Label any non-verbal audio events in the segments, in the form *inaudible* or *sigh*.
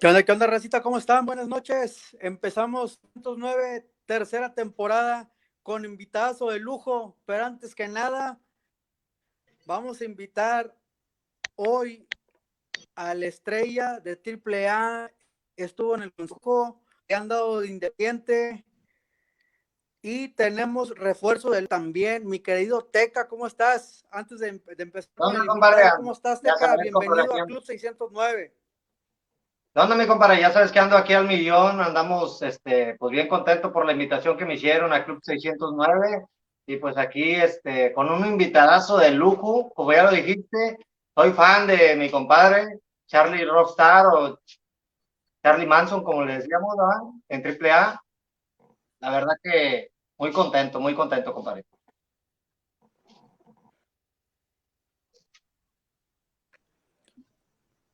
¿Qué onda, qué onda, Racita? ¿Cómo están? Buenas noches. Empezamos 109, tercera temporada, con invitazo de lujo, pero antes que nada, vamos a invitar hoy a la estrella de AAA, estuvo en el consejo, le han dado de independiente, y tenemos refuerzo del también, mi querido Teca, ¿cómo estás? Antes de, de empezar, ¿cómo estás, Teca? Bienvenido a Club 609. ¿Dónde, mi compadre? Ya sabes que ando aquí al millón, andamos, este, pues bien contento por la invitación que me hicieron a Club 609 y pues aquí, este, con un invitadazo de lujo, como ya lo dijiste, soy fan de mi compadre Charlie Rockstar o Charlie Manson, como le decíamos, ¿verdad? En AAA. La verdad que muy contento, muy contento, compadre.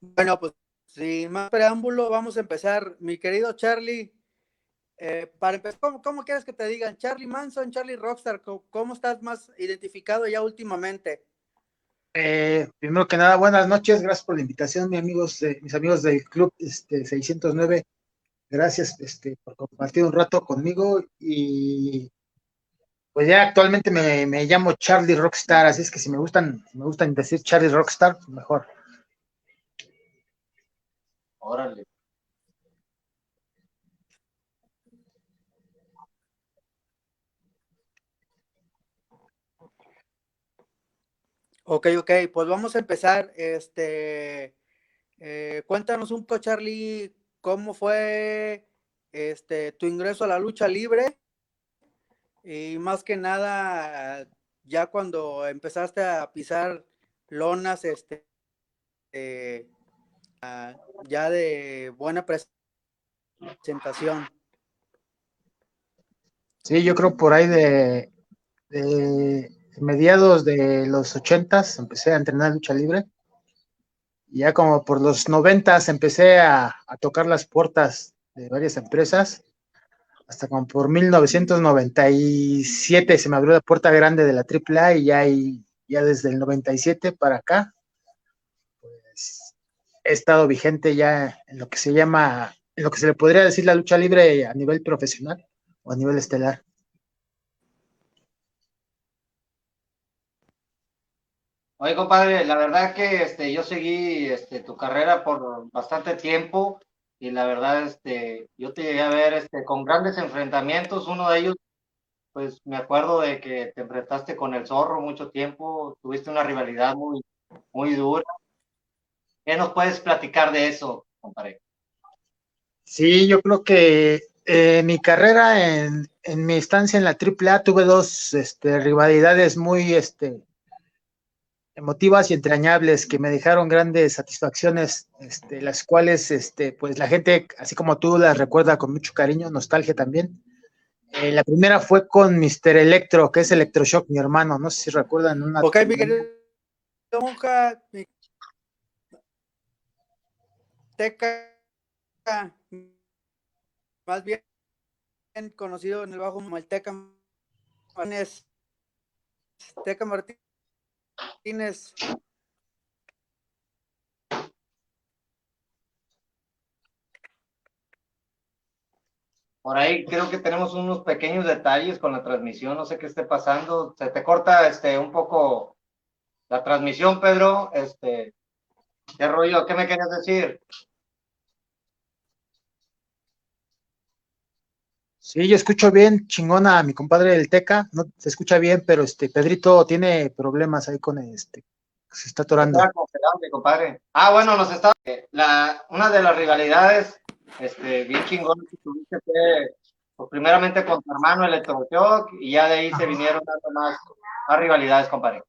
Bueno, pues sin más preámbulo, vamos a empezar. Mi querido Charlie, eh, para empezar, ¿cómo, quieres que te digan? Charlie Manson, Charlie Rockstar, ¿cómo, estás más identificado ya últimamente? Eh, primero que nada, buenas noches, gracias por la invitación, mis amigos, mis amigos del club este, 609. Gracias este, por compartir un rato conmigo y pues ya actualmente me, me, llamo Charlie Rockstar, así es que si me gustan, si me gustan decir Charlie Rockstar, mejor. Órale. Ok, ok, pues vamos a empezar. Este, eh, cuéntanos un poco, Charlie, cómo fue este tu ingreso a la lucha libre y más que nada ya cuando empezaste a pisar lonas, este, eh, ya de buena presentación. Sí, yo creo por ahí de, mediados de los ochentas empecé a entrenar lucha libre. Y ya como por los noventas empecé a, tocar las puertas de varias empresas. Hasta como por 1997 se me abrió la puerta grande de la AAA y ya, ya desde el 97 para acá estado vigente ya en lo que se llama, en lo que se le podría decir la lucha libre a nivel profesional o a nivel estelar. Oye, compadre, la verdad que este, yo seguí este, tu carrera por bastante tiempo y la verdad, este, yo te llegué a ver este, con grandes enfrentamientos. Uno de ellos, pues me acuerdo de que te enfrentaste con el zorro mucho tiempo, tuviste una rivalidad muy, muy dura. ¿Qué nos puedes platicar de eso, compadre? Sí, yo creo que eh, mi carrera en, mi estancia en la AAA tuve dos este, rivalidades muy este, emotivas y entrañables que me dejaron grandes satisfacciones, este, las cuales este, pues la gente, así como tú, las recuerda con mucho cariño, nostalgia también. Eh, la primera fue con Mr. Electro, que es Electroshock, mi hermano, no sé si recuerdan una... Ok, mi querido Teca, más bien conocido en el bajo como el Teca Martínez. Teca Martínez. Por ahí creo que tenemos unos pequeños detalles con la transmisión, no sé qué esté pasando. Se te corta este un poco la transmisión, Pedro. Este, ¿qué rollo? ¿Qué me querías decir? Sí, yo escucho bien, chingona, a mi compadre del Teca, no se escucha bien, pero este Pedrito tiene problemas ahí con este, se está atorando. compadre. Ah, bueno, nos está, la, una de las rivalidades, este, bien chingón que tuviste fue, pues, primeramente con tu hermano Electroshock, y ya de ahí se vinieron más, más rivalidades, compadre.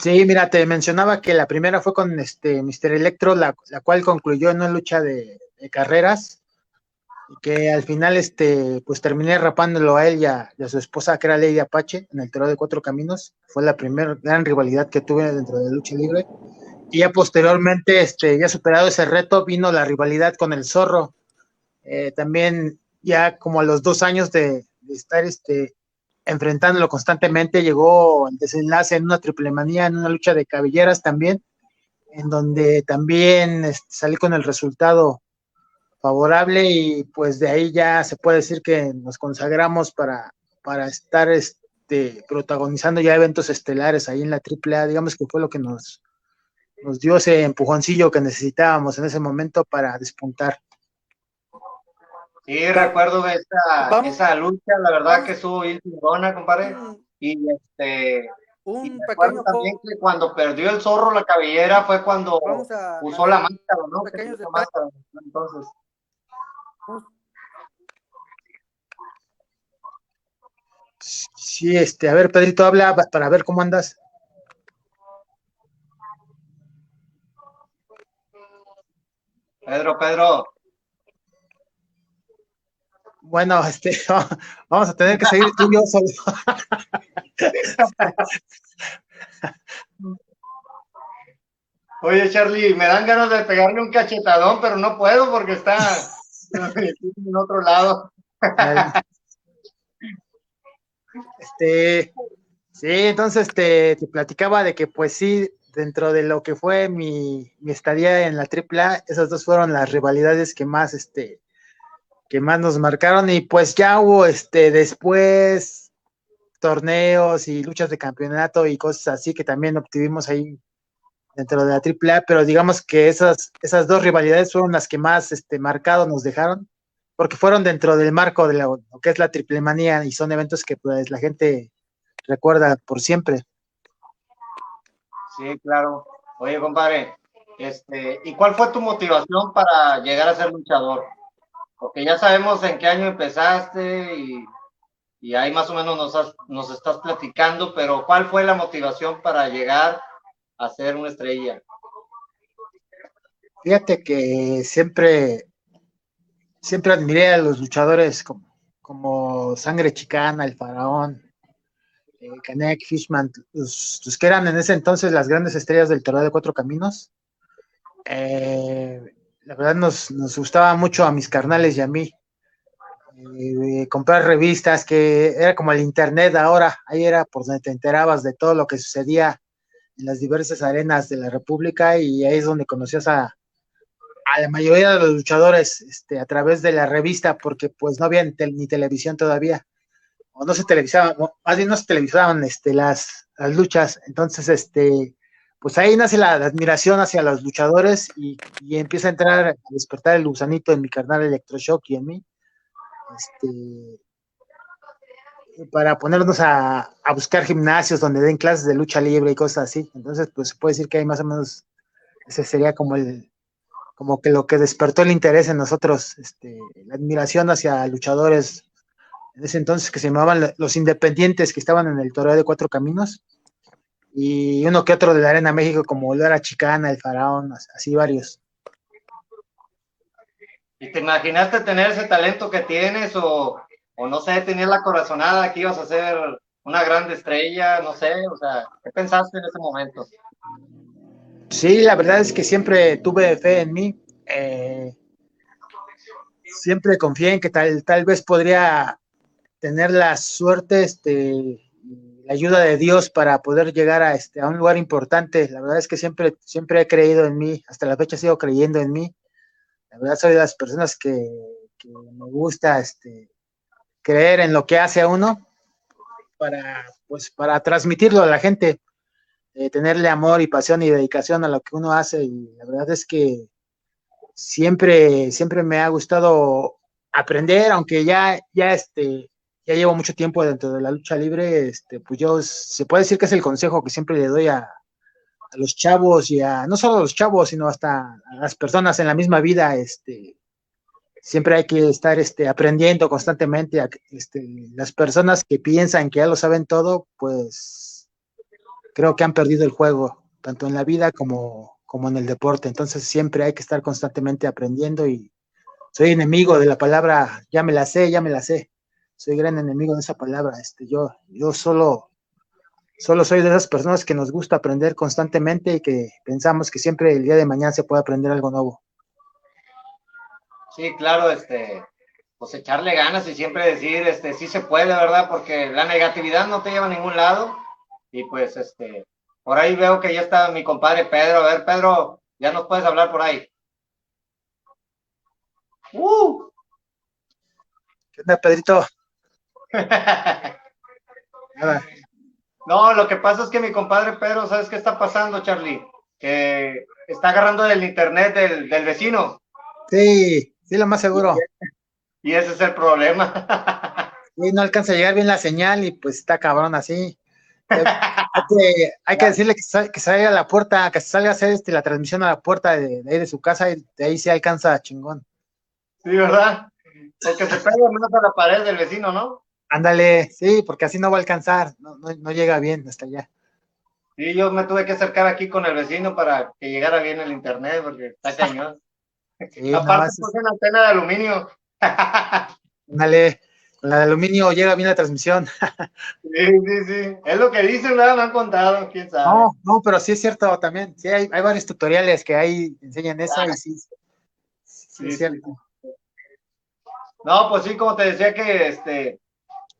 Sí, mira, te mencionaba que la primera fue con este Mr. Electro, la, la cual concluyó en una lucha de, de carreras, que al final este pues terminé rapándolo a él y a, su esposa que era Lady Apache en el Terror de Cuatro Caminos fue la primera gran rivalidad que tuve dentro de lucha libre y ya posteriormente este ya superado ese reto vino la rivalidad con el zorro eh, también ya como a los dos años de, estar este enfrentándolo constantemente llegó el desenlace en una triple manía en una lucha de cabelleras también en donde también este, salí con el resultado favorable y pues de ahí ya se puede decir que nos consagramos para, para estar este, protagonizando ya eventos estelares ahí en la AAA, digamos que fue lo que nos, nos dio ese empujoncillo que necesitábamos en ese momento para despuntar. Sí, recuerdo esa, esa lucha, la verdad que estuvo bien chingona, compadre. Y este, un pequeño también que cuando perdió el zorro la cabellera fue cuando usó la máscara, ¿no? Máscara, entonces. Sí, este, a ver, Pedrito, habla para ver cómo andas. Pedro, Pedro. Bueno, *laughs* este, vamos a tener que seguir tú y yo solo. *laughs* Oye, Charlie, me dan ganas de pegarle un cachetadón, pero no puedo porque está *laughs* en otro lado. Este, sí, entonces te, te, platicaba de que pues sí, dentro de lo que fue mi, mi estadía en la AAA, esas dos fueron las rivalidades que más, este, que más nos marcaron y pues ya hubo este después torneos y luchas de campeonato y cosas así que también obtuvimos ahí dentro de la AAA, pero digamos que esas, esas dos rivalidades fueron las que más este, marcado nos dejaron, porque fueron dentro del marco de lo que es la triple manía y son eventos que pues la gente recuerda por siempre. Sí, claro. Oye, compadre, este, ¿y cuál fue tu motivación para llegar a ser luchador? Porque ya sabemos en qué año empezaste y, y ahí más o menos nos, nos estás platicando, pero ¿cuál fue la motivación para llegar a ser una estrella? Fíjate que siempre, siempre admiré a los luchadores como, como Sangre Chicana, El Faraón, eh, Canek, Fishman, los, que eran en ese entonces las grandes estrellas del Torneo de Cuatro Caminos. Eh, la verdad nos, nos, gustaba mucho a mis carnales y a mí. Eh, comprar revistas, que era como el internet ahora, ahí era por donde te enterabas de todo lo que sucedía en las diversas arenas de la República y ahí es donde conocías a, a la mayoría de los luchadores este, a través de la revista, porque pues no había ni televisión todavía, o no se televisaban, más bien no se televisaban este, las, las luchas, entonces este, pues ahí nace la, admiración hacia los luchadores y, empieza a entrar, a despertar el gusanito en mi carnal Electroshock y en mí, este, para ponernos a, buscar gimnasios donde den clases de lucha libre y cosas así. Entonces, pues se puede decir que hay más o menos, ese sería como el, como que lo que despertó el interés en nosotros, este, la admiración hacia luchadores en ese entonces que se llamaban los independientes que estaban en el torneo de cuatro caminos y uno que otro de la Arena México, como Lara Chicana, El Faraón, así varios. ¿Y te imaginaste tener ese talento que tienes o, o no sé, tener la corazonada que ibas a ser una grande estrella, no sé, o sea, ¿qué pensaste en ese momento? Sí, la verdad es que siempre tuve fe en mí. Eh, siempre confié en que tal, tal vez podría tener la suerte este, la ayuda de Dios para poder llegar a, este, a un lugar importante. La verdad es que siempre, siempre he creído en mí, hasta la fecha sigo creyendo en mí. La verdad soy de las personas que, me gusta este, creer en lo que hace a uno para, pues, para transmitirlo a la gente, eh, tenerle amor y pasión y dedicación a lo que uno hace. Y la verdad es que siempre, siempre me ha gustado aprender, aunque ya, ya este, ya llevo mucho tiempo dentro de la lucha libre, este, pues yo se puede decir que es el consejo que siempre le doy a, los chavos y a, no solo a los chavos, sino hasta a las personas en la misma vida, este, siempre hay que estar este, aprendiendo constantemente. este, las personas que piensan que ya lo saben todo, pues creo que han perdido el juego, tanto en la vida como, como en el deporte. Entonces siempre hay que estar constantemente aprendiendo y soy enemigo de la palabra, ya me la sé, ya me la sé soy gran enemigo de esa palabra. Este, yo, yo solo, solo soy de esas personas que nos gusta aprender constantemente y que pensamos que siempre el día de mañana se puede aprender algo nuevo. Sí, claro, este, pues echarle ganas y siempre decir, este, sí se puede, ¿verdad? Porque la negatividad no te lleva a ningún lado. Y pues, este, por ahí veo que ya está mi compadre Pedro. A ver, Pedro, ya nos puedes hablar por ahí. ¡Uh! ¿Qué onda, Pedrito? No, lo que pasa es que mi compadre Pedro, ¿sabes qué está pasando, Charlie? Que está agarrando el internet del, del vecino. Sí, sí, lo más seguro. Y ese es el problema. Sí, no alcanza a llegar bien la señal y pues está cabrón así. Hay que, hay que decirle que, sal- que salga a la puerta, que salga a hacer este, la transmisión a la puerta de, de ahí de su casa y de ahí sí alcanza chingón. Sí, ¿verdad? Porque se pega más a la pared del vecino, ¿no? Ándale, sí, porque así no va a alcanzar, no, no, no llega bien hasta allá. Sí, yo me tuve que acercar aquí con el vecino para que llegara bien el internet, porque está *laughs* cañón. Sí, Aparte más, puse una antena de aluminio. *laughs* ándale, con la de aluminio llega bien la transmisión. *laughs* Sí, sí, sí. Es lo que dicen, nada me han contado, quién sabe. No, no, pero sí es cierto también. Sí, hay, hay varios tutoriales que ahí enseñan eso y sí, sí, Sí, es cierto. No, pues sí, como te decía que este,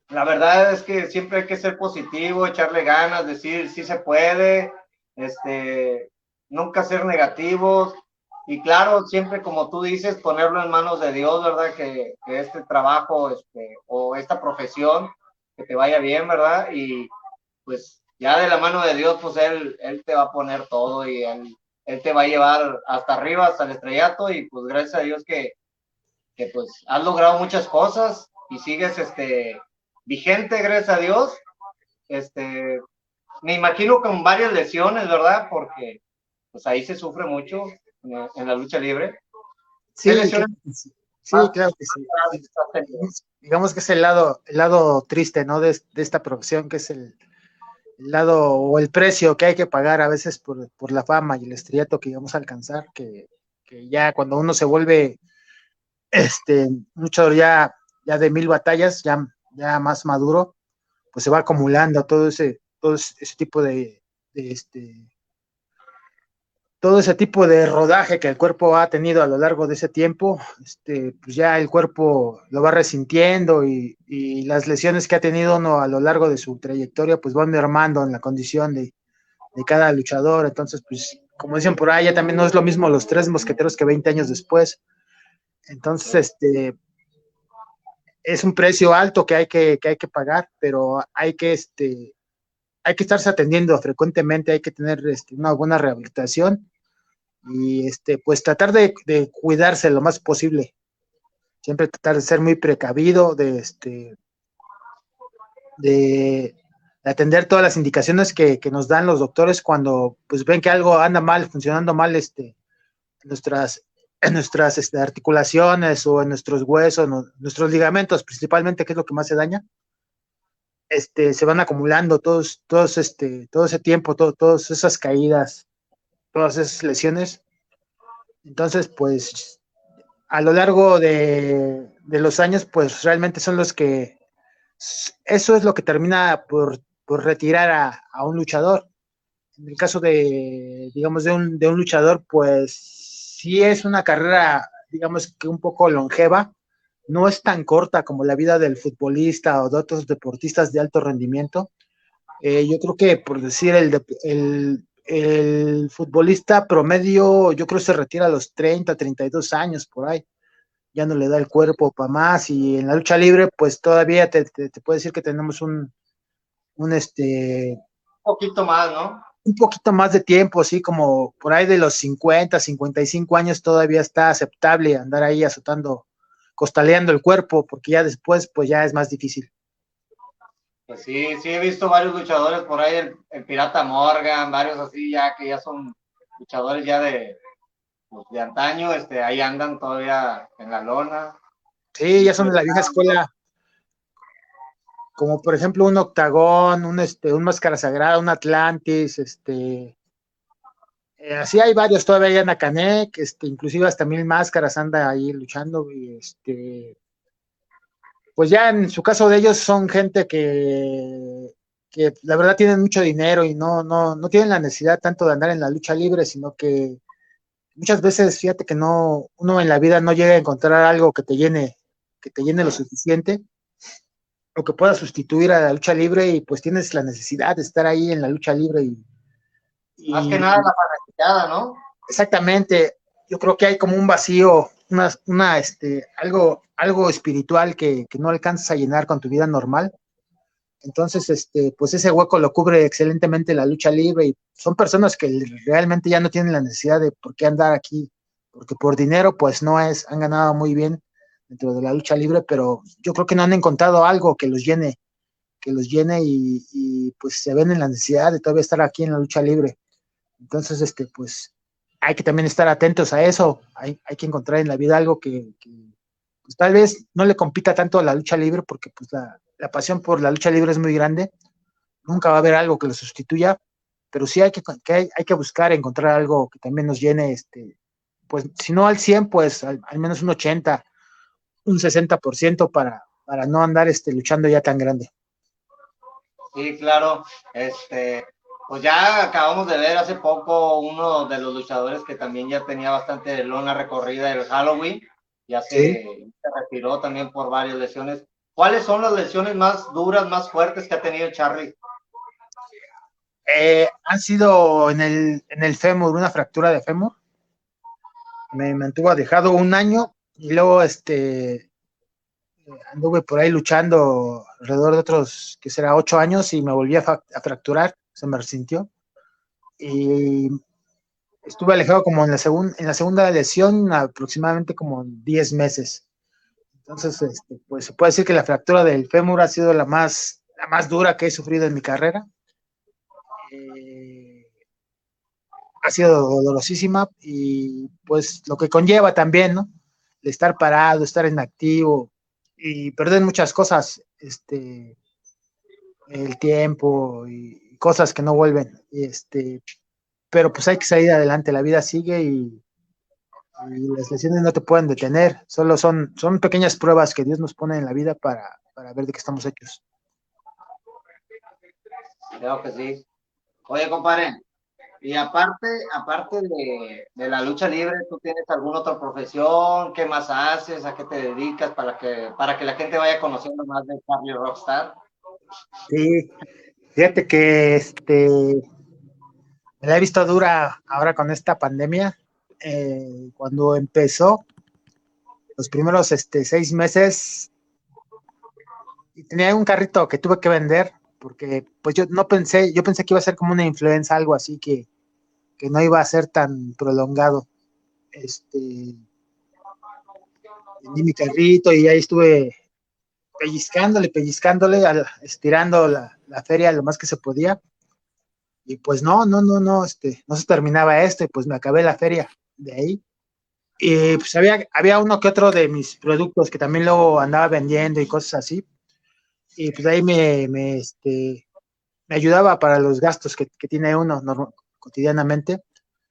la verdad es que siempre hay que ser positivo, echarle ganas, decir sí se puede, este, nunca ser negativos y claro, siempre como tú dices, ponerlo en manos de Dios, ¿verdad? Que, que este trabajo este, o esta profesión que te vaya bien, ¿verdad? Y pues ya de la mano de Dios, pues Él, él te va a poner todo y él, él te va a llevar hasta arriba, hasta el estrellato y pues gracias a Dios que que pues has logrado muchas cosas y sigues este vigente, gracias a Dios. Este, me imagino con varias lesiones, ¿verdad? Porque pues ahí se sufre mucho en, la- en la lucha libre. Sí, ¿Qué lesiones? claro que sí. Sí, Ah. claro que sí. Digamos que es el lado, el lado triste, ¿no? De, de esta profesión, que es el, el lado o el precio que hay que pagar a veces por, por la fama y el estrellato que vamos a alcanzar, que, que ya cuando uno se vuelve este luchador ya, ya de mil batallas, ya, ya más maduro, pues se va acumulando todo ese, todo ese tipo de, este todo ese tipo de rodaje que el cuerpo ha tenido a lo largo de ese tiempo, este, pues ya el cuerpo lo va resintiendo y, y las lesiones que ha tenido uno a lo largo de su trayectoria, pues van mermando en la condición de, de cada luchador. Entonces, pues, como dicen por ahí, también no es lo mismo los tres mosqueteros que 20 años después. Entonces, este, es un precio alto que hay que, que hay que pagar, pero hay que, este, hay que estarse atendiendo frecuentemente, hay que tener este, una buena rehabilitación y este, pues tratar de, cuidarse lo más posible. Siempre tratar de ser muy precavido, de este, de, de atender todas las indicaciones que, que, nos dan los doctores cuando pues ven que algo anda mal, funcionando mal, este, nuestras, en nuestras este, articulaciones o en nuestros huesos, no, nuestros ligamentos principalmente, que es lo que más se daña este, se van acumulando todos, todos este, todo ese tiempo, todo, todas esas caídas, todas esas lesiones. Entonces, pues, a lo largo de, de, los años, pues realmente son los que, eso es lo que termina por, por retirar a, a, un luchador. En el caso de, digamos, de un, de un luchador, pues sí es una carrera, digamos que un poco longeva, no es tan corta como la vida del futbolista o de otros deportistas de alto rendimiento. Eh, yo creo que, por decir, el, el, el, futbolista promedio, yo creo que se retira a los 30, 32 años por ahí. Ya no le da el cuerpo para más. Y en la lucha libre, pues todavía te, te, te puedo decir que tenemos un, un este. Un poquito más, ¿no? Un poquito más de tiempo, así como por ahí de los 50, 55 años todavía está aceptable andar ahí azotando costaleando el cuerpo, porque ya después, pues ya es más difícil. Pues sí, sí he visto varios luchadores por ahí, el, el, Pirata Morgan, varios así ya que ya son luchadores ya de, pues, de antaño, este, ahí andan todavía en la lona. Sí, ya son de la vieja escuela. Como por ejemplo un octagón, un este, un máscara sagrada, un Atlantis, este, eh, así hay varios todavía hay Nacanek, este, inclusive hasta mil máscaras anda ahí luchando y este pues ya en su caso de ellos son gente que, que la verdad tienen mucho dinero y no, no, no tienen la necesidad tanto de andar en la lucha libre, sino que muchas veces fíjate que no, uno en la vida no llega a encontrar algo que te llene, que te llene lo suficiente o que pueda sustituir a la lucha libre y pues tienes la necesidad de estar ahí en la lucha libre y, y, más que nada la fanaticada, ¿no? Exactamente. Yo creo que hay como un vacío una, una, este, algo, algo espiritual que, que no alcanzas a llenar con tu vida normal. Entonces, este, pues ese hueco lo cubre excelentemente la lucha libre y son personas que realmente ya no tienen la necesidad de por qué andar aquí, porque por dinero, pues no es, han ganado muy bien dentro de la lucha libre, pero yo creo que no han encontrado algo que los llene, que los llene y, pues se ven en la necesidad de todavía estar aquí en la lucha libre. Entonces, este, pues hay que también estar atentos a eso, hay, hay que encontrar en la vida algo que, pues, tal vez no le compita tanto a la lucha libre, porque pues la, pasión por la lucha libre es muy grande, nunca va a haber algo que lo sustituya, pero sí hay que, hay, que buscar encontrar algo que también nos llene, este, pues si no al 100, pues al, al menos un 80, un 60% para, para no andar este, luchando ya tan grande. Sí, claro, este, pues ya acabamos de ver hace poco uno de los luchadores que también ya tenía bastante lona recorrida, el Halloween, ya se, sí. se retiró también por varias lesiones. ¿Cuáles son las lesiones más duras, más fuertes que ha tenido Charlie? Eh, han sido en el, en el fémur, una fractura de fémur. Me mantuvo dejado un año y luego este anduve por ahí luchando alrededor de otros, que será ocho años y me volví a, fracturar, se me resintió. Y estuve alejado como en la, segun, en la segunda lesión aproximadamente como 10 meses. Entonces, este, pues se puede decir que la fractura del fémur ha sido la más, la más dura que he sufrido en mi carrera. Eh, ha sido dolorosísima y pues lo que conlleva también, ¿no? Estar parado, estar inactivo y perder muchas cosas, este, el tiempo y cosas que no vuelven. Este, pero pues hay que salir adelante, la vida sigue y, y las lesiones no te pueden detener, solo son, son pequeñas pruebas que Dios nos pone en la vida para, para ver de qué estamos hechos. Creo que sí. Oye, compadre, y aparte, aparte de, de, la lucha libre, ¿tú tienes alguna otra profesión? ¿Qué más haces? ¿A qué te dedicas para que, para que la gente vaya conociendo más de Charlie Rockstar? Sí, fíjate que este me la he visto dura ahora con esta pandemia eh, cuando empezó, los primeros este, seis meses, tenía un carrito que tuve que vender, porque pues yo no pensé, yo pensé que iba a ser como una influenza, algo así que, que no iba a ser tan prolongado. Este, vendí mi carrito y ahí estuve pellizcándole, pellizcándole, estirando la, la feria lo más que se podía y pues no, no, no, no, este, no se terminaba esto, y pues me acabé la feria de ahí. Y pues había, había uno que otro de mis productos que también luego andaba vendiendo y cosas así. Y pues ahí me, me, este, me ayudaba para los gastos que, que tiene uno normal, cotidianamente.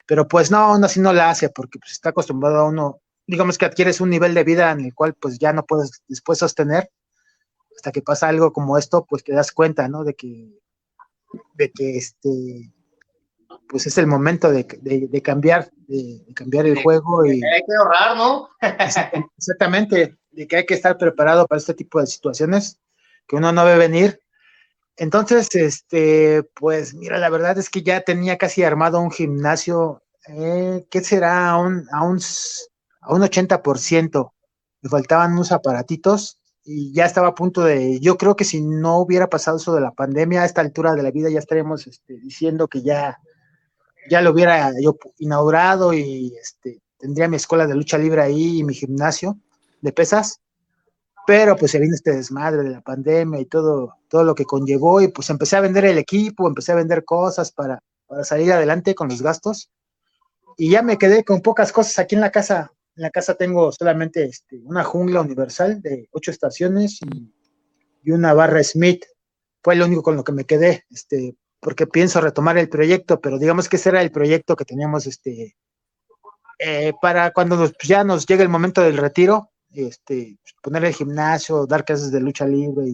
Pero pues no, aún así no la hace porque pues está acostumbrado a uno, digamos que adquieres un nivel de vida en el cual pues ya no puedes después sostener. Hasta que pasa algo como esto, pues te das cuenta, ¿no? De que de que este pues es el momento de, de, de cambiar, de, de, cambiar el juego y hay que ahorrar, ¿no? *laughs* exactamente, de que hay que estar preparado para este tipo de situaciones que uno no ve venir. Entonces, este, pues mira, la verdad es que ya tenía casi armado un gimnasio, eh, ¿qué será? A un, a un, a un 80%. Me faltaban unos aparatitos y ya estaba a punto de, yo creo que si no hubiera pasado eso de la pandemia, a esta altura de la vida ya estaríamos este, diciendo que ya, ya lo hubiera yo inaugurado y este, tendría mi escuela de lucha libre ahí y mi gimnasio de pesas, pero pues se vino este desmadre de la pandemia y todo, todo lo que conllevó y pues empecé a vender el equipo, empecé a vender cosas para, para salir adelante con los gastos y ya me quedé con pocas cosas aquí en la casa, en la casa tengo solamente este, una jungla universal de ocho estaciones y, y, una barra Smith. Fue lo único con lo que me quedé, este, porque pienso retomar el proyecto, pero digamos que ese era el proyecto que teníamos este, eh, para cuando nos, ya nos llegue el momento del retiro, este, poner el gimnasio, dar clases de lucha libre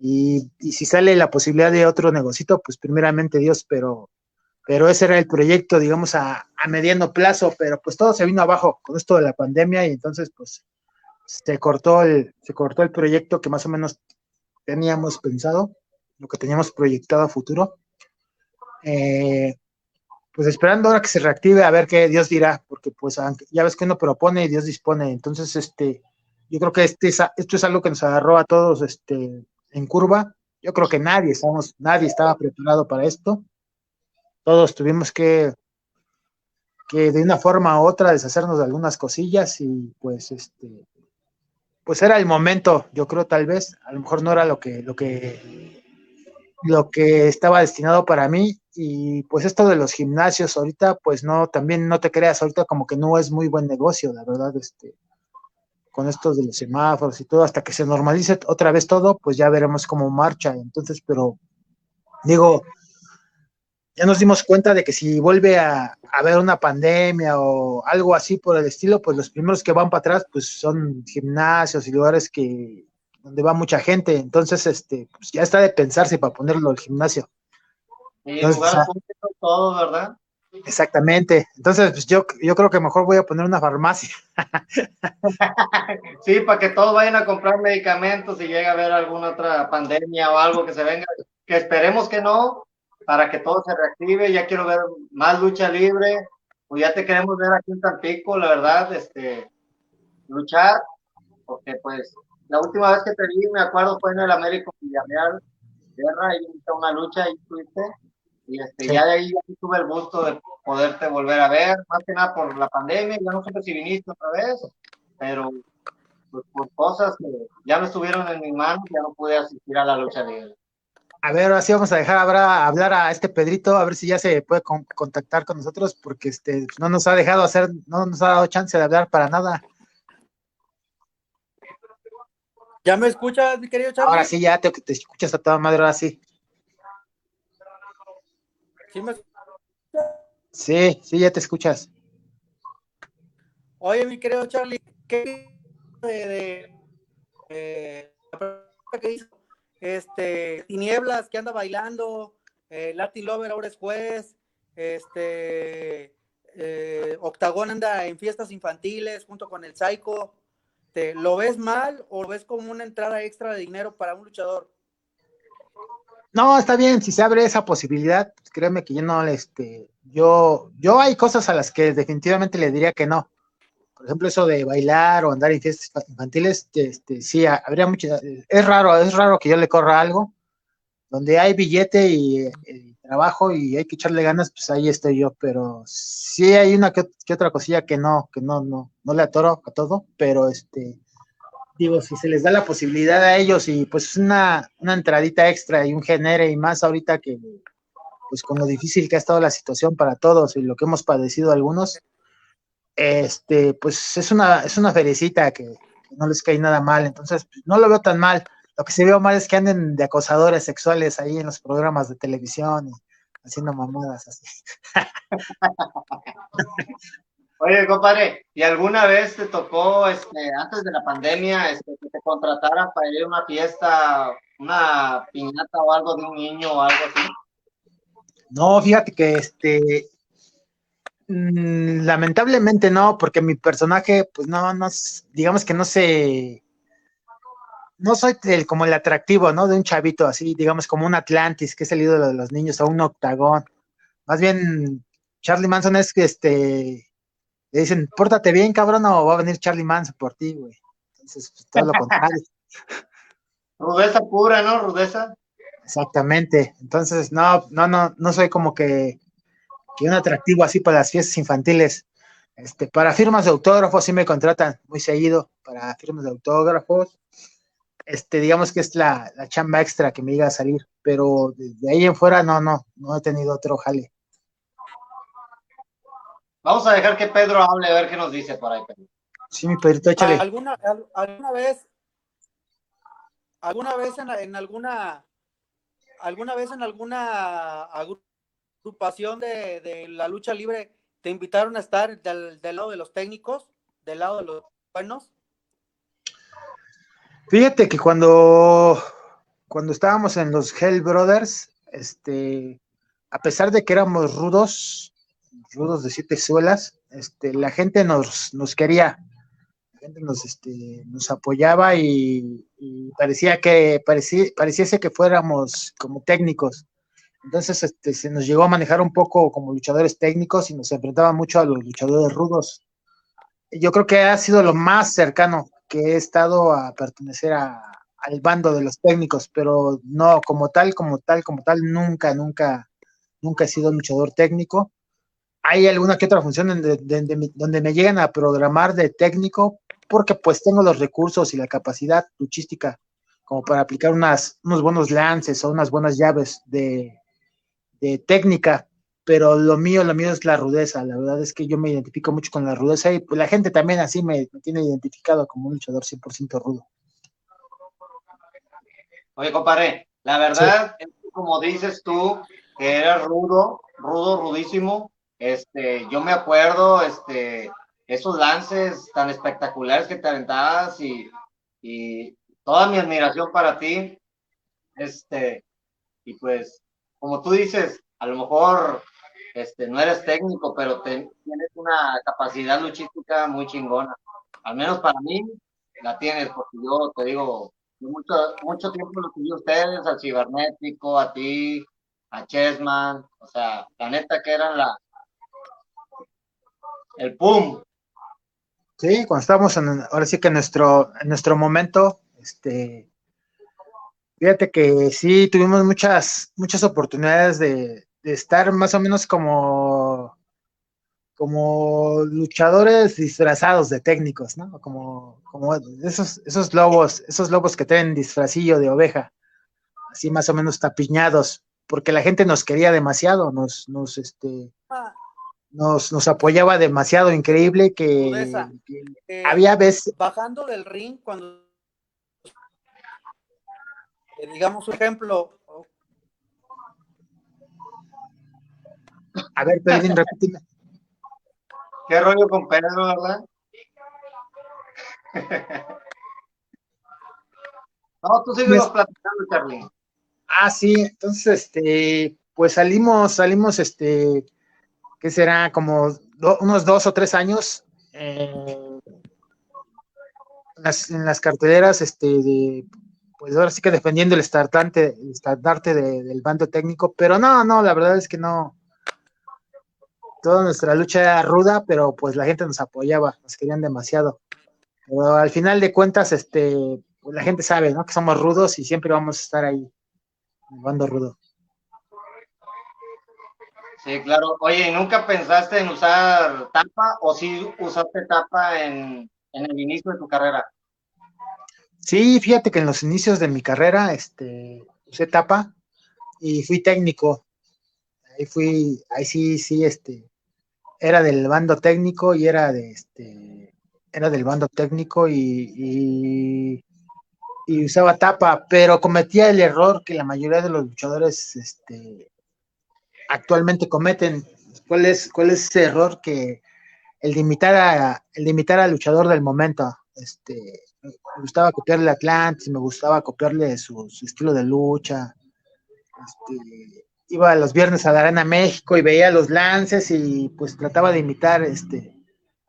y, y, si sale la posibilidad de otro negocito, pues primeramente Dios, pero pero ese era el proyecto, digamos, a, a, mediano plazo, pero pues todo se vino abajo con esto de la pandemia y entonces pues se cortó el, se cortó el proyecto que más o menos teníamos pensado, lo que teníamos proyectado a futuro. Eh, pues esperando ahora que se reactive a ver qué Dios dirá, porque pues ya ves que uno propone y Dios dispone. Entonces, este, yo creo que este, esto es algo que nos agarró a todos este, en curva. Yo creo que nadie, estamos, nadie estaba preparado para esto. Todos tuvimos que, que de una forma u otra deshacernos de algunas cosillas y pues este, pues era el momento, yo creo tal vez, a lo mejor no era lo que, lo que, lo que estaba destinado para mí y pues esto de los gimnasios ahorita, pues no, también no te creas, ahorita como que no es muy buen negocio, la verdad, este, con estos de los semáforos y todo, hasta que se normalice otra vez todo, pues ya veremos cómo marcha. Entonces, pero digo, ya nos dimos cuenta de que si vuelve a, haber una pandemia o algo así por el estilo, pues los primeros que van para atrás, pues son gimnasios y lugares que donde va mucha gente. Entonces, este, pues ya está de pensarse para ponerlo el gimnasio. Y lugar todo, ¿verdad? Exactamente. Entonces, pues yo, yo creo que mejor voy a poner una farmacia. *laughs* sí, para que todos vayan a comprar medicamentos y llegue a haber alguna otra pandemia o algo que se venga, que esperemos que no, para que todo se reactive. Ya quiero ver más lucha libre. Pues ya te queremos ver aquí en Tampico, la verdad, este, luchar, porque pues la última vez que te vi, me acuerdo, fue en el Américo Villarreal, Guerra, y una lucha, y fuiste y este, ya de ahí tuve el gusto de poderte volver a ver, más que nada por la pandemia, ya no sé si viniste otra vez, pero pues, por cosas que ya no estuvieron en mis manos, ya no pude asistir a la lucha libre. A ver, así vamos a dejar ahora hablar a este Pedrito, a ver si ya se puede contactar con nosotros, porque este no nos ha dejado hacer, no nos ha dado chance de hablar para nada. ¿Ya me escuchas, mi querido Charlie? Ahora sí, ya te, te escuchas a toda madre, ahora sí. ¿Sí Sí, ya te escuchas. Oye, mi querido Charlie, ¿qué de, que hizo? Este, Tinieblas, que anda bailando, eh, Latin Lover ahora es juez, este, eh, Octagón anda en fiestas infantiles junto con el Psycho. ¿Te, ¿Lo ves mal o lo ves como una entrada extra de dinero para un luchador? No, está bien, si se abre esa posibilidad, pues créeme que yo no, este, yo, yo hay cosas a las que definitivamente le diría que no. Por ejemplo, eso de bailar o andar en fiestas infantiles, este, sí, habría mucho, es raro, es raro que yo le corra algo. Donde hay billete y, trabajo y hay que echarle ganas, pues ahí estoy yo, pero sí hay una que, que otra cosilla que no, que no, no, no le atoro a todo, pero este, digo, si se les da la posibilidad a ellos y pues una, una entradita extra y un genere y más ahorita que pues con lo difícil que ha estado la situación para todos y lo que hemos padecido algunos, este, pues es una, es una felicita que, no les cae nada mal, entonces pues, no lo veo tan mal. Lo que sí veo mal es que anden de acosadores sexuales ahí en los programas de televisión y haciendo mamadas así. *laughs* Oye, compadre, ¿y alguna vez te tocó, este, antes de la pandemia, este, que te contrataran para ir a una fiesta, una piñata o algo de un niño o algo así? No, fíjate que este, mm, lamentablemente no, porque mi personaje, pues no, no, digamos que no sé, no soy el, como el atractivo, ¿no? De un chavito así, digamos como un Atlantis, que es el ídolo de los niños, o un octagón. Más bien, Charlie Manson es que este le dicen, pórtate bien, cabrón, o va a venir Charlie Manson por ti, güey. Entonces, pues, todo lo contrario. *laughs* Rudeza pura, ¿no? Rudeza. Exactamente. Entonces, no, no, no, no soy como que, que un atractivo así para las fiestas infantiles. Este, para firmas de autógrafos sí me contratan muy seguido para firmas de autógrafos. Este, digamos que es la, la chamba extra que me iba a salir, pero de ahí en fuera no, no, no he tenido otro jale. Vamos a dejar que Pedro hable a ver qué nos dice por ahí. Sí, mi Pedrito, échale. ¿Alguna, alguna vez, alguna vez en, alguna, alguna vez en alguna agrupación de, la lucha libre te invitaron a estar del, lado de los técnicos, del lado de los buenos? Fíjate que cuando, cuando estábamos en los Hell Brothers, este, a pesar de que éramos rudos, rudos de siete suelas, este, la gente nos, nos quería, la gente nos, este, nos apoyaba y, parecía que, parecía, pareciese que fuéramos como técnicos. Entonces este, se nos llegó a manejar un poco como luchadores técnicos y nos enfrentaba mucho a los luchadores rudos. Yo creo que ha sido lo más cercano que he estado a pertenecer a, al bando de los técnicos, pero no como tal, como tal, como tal, nunca, nunca, nunca he sido luchador técnico. Hay alguna que otra función donde, donde, donde me llegan a programar de técnico, porque pues tengo los recursos y la capacidad luchística como para aplicar unas, unos buenos lances o unas buenas llaves de, de técnica, pero lo mío, lo mío es la rudeza. La verdad es que yo me identifico mucho con la rudeza y pues, la gente también así me, me tiene identificado como un luchador 100% rudo. Oye, compadre, la verdad, sí. como dices tú, que eres rudo, rudo, rudísimo. Este, yo me acuerdo, este, esos lances tan espectaculares que te aventabas y, y toda mi admiración para ti. Este, y pues, como tú dices, a lo mejor este, no eres técnico, pero tienes una capacidad luchística muy chingona. Al menos para mí la tienes, porque yo te digo, mucho, mucho tiempo lo seguí ustedes, al cibernético, a ti, a Chessman, o sea, la neta que eran la el pum. Sí, cuando estábamos en, ahora sí que en nuestro, en nuestro momento, este, fíjate que sí tuvimos muchas, muchas oportunidades de, de estar más o menos como, como luchadores disfrazados de técnicos, ¿no? Como, como esos, esos lobos, esos lobos que tienen disfrazillo de oveja, así más o menos tapiñados, porque la gente nos quería demasiado, nos, nos, este, nos, nos apoyaba demasiado, increíble que, que Eh, había veces, Bajando del ring, cuando digamos un ejemplo, a ver, Pedrín, repíteme. Qué rollo con Pedro, ¿verdad? *laughs* no, tú sigues Pues- platicando, Charly. Ah, sí, entonces, este, pues salimos, salimos, este, ¿qué será? Como do- unos dos o tres años eh, en, las, en las carteleras, este, de, pues ahora sí que defendiendo el estandarte, el estandarte de- del bando técnico, pero no, no, la verdad es que no. Toda nuestra lucha era ruda, pero pues la gente nos apoyaba, nos querían demasiado. Pero al final de cuentas, este, pues la gente sabe, ¿no? Que somos rudos y siempre vamos a estar ahí. El bando rudo. Sí, claro. Oye, ¿y nunca pensaste en usar tapa o sí usaste tapa en, en el inicio de tu carrera? Sí, fíjate que en los inicios de mi carrera, este, usé tapa y fui técnico. Ahí fui, ahí sí, sí, este, era del bando técnico y era de, este, era del bando técnico y, y, usaba tapa, pero cometía el error que la mayoría de los luchadores, este, actualmente cometen. ¿Cuál es, cuál es ese error que el de imitar a, el de imitar al luchador del momento? Este, me gustaba copiarle Atlantis, me gustaba copiarle su, su estilo de lucha. Este, iba los viernes a la Arena México y veía los lances y pues trataba de imitar este,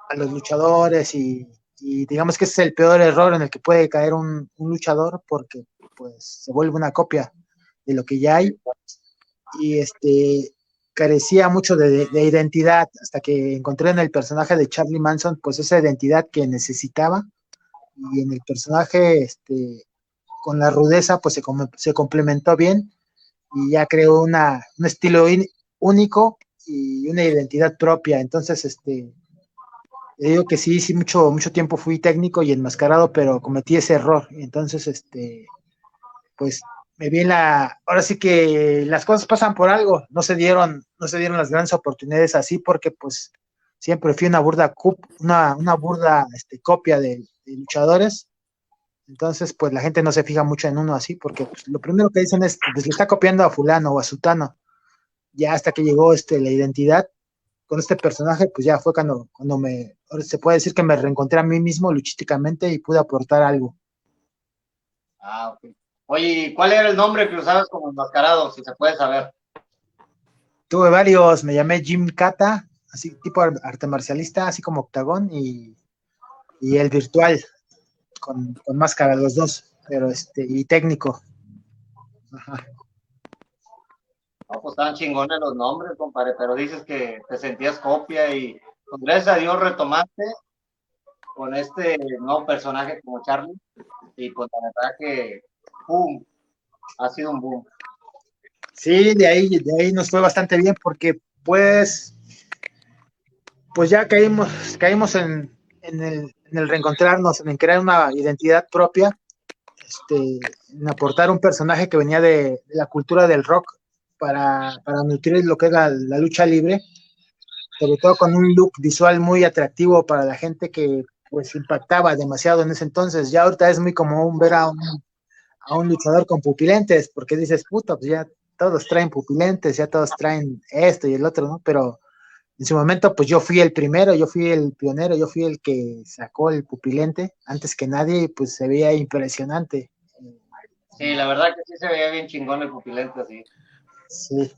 a los luchadores y, y digamos que ese es el peor error en el que puede caer un, un luchador porque pues se vuelve una copia de lo que ya hay. Y este carecía mucho de, de, identidad hasta que encontré en el personaje de Charlie Manson pues esa identidad que necesitaba. Y en el personaje este con la rudeza pues se, se complementó bien y ya creó una, un estilo único y una identidad propia entonces este digo que sí, sí, mucho, mucho tiempo fui técnico y enmascarado, pero cometí ese error. Entonces, este, pues me vi en la, ahora sí que las cosas pasan por algo, no se dieron, no se dieron las grandes oportunidades así porque pues siempre fui una burda una, una burda este, copia de, luchadores. Entonces, pues la gente no se fija mucho en uno así, porque pues, lo primero que dicen es, pues le está copiando a fulano o a sutano. Ya hasta que llegó este, la identidad con este personaje, pues ya fue cuando, cuando me, se puede decir que me reencontré a mí mismo luchísticamente y pude aportar algo. Ah, ok. Oye, ¿cuál era el nombre que usabas como enmascarado, si se puede saber? Tuve varios, me llamé Jim Kata, así tipo arte marcialista, así como octagón, y, y el virtual, con, con, máscara, los dos, pero este, y técnico. Ajá. No, pues estaban chingones los nombres, compadre, pero dices que te sentías copia y pues, gracias a Dios retomaste con este nuevo personaje como Charlie y pues la verdad que ¡pum! ha sido un boom. Sí, de ahí, de ahí nos fue bastante bien porque pues pues ya caímos, caímos en, en, el, en el reencontrarnos, en crear una identidad propia, este, en aportar un personaje que venía de, de la cultura del rock para, para, nutrir lo que era la lucha libre, sobre todo con un look visual muy atractivo para la gente que pues impactaba demasiado en ese entonces. Ya ahorita es muy común ver a un, a un luchador con pupilentes, porque dices, puta, pues ya todos traen pupilentes, ya todos traen esto y el otro, ¿no? Pero en su momento, pues yo fui el primero, yo fui el pionero, yo fui el que sacó el pupilente antes que nadie, y pues se veía impresionante. Sí, la verdad que sí se veía bien chingón el pupilente así. Sí.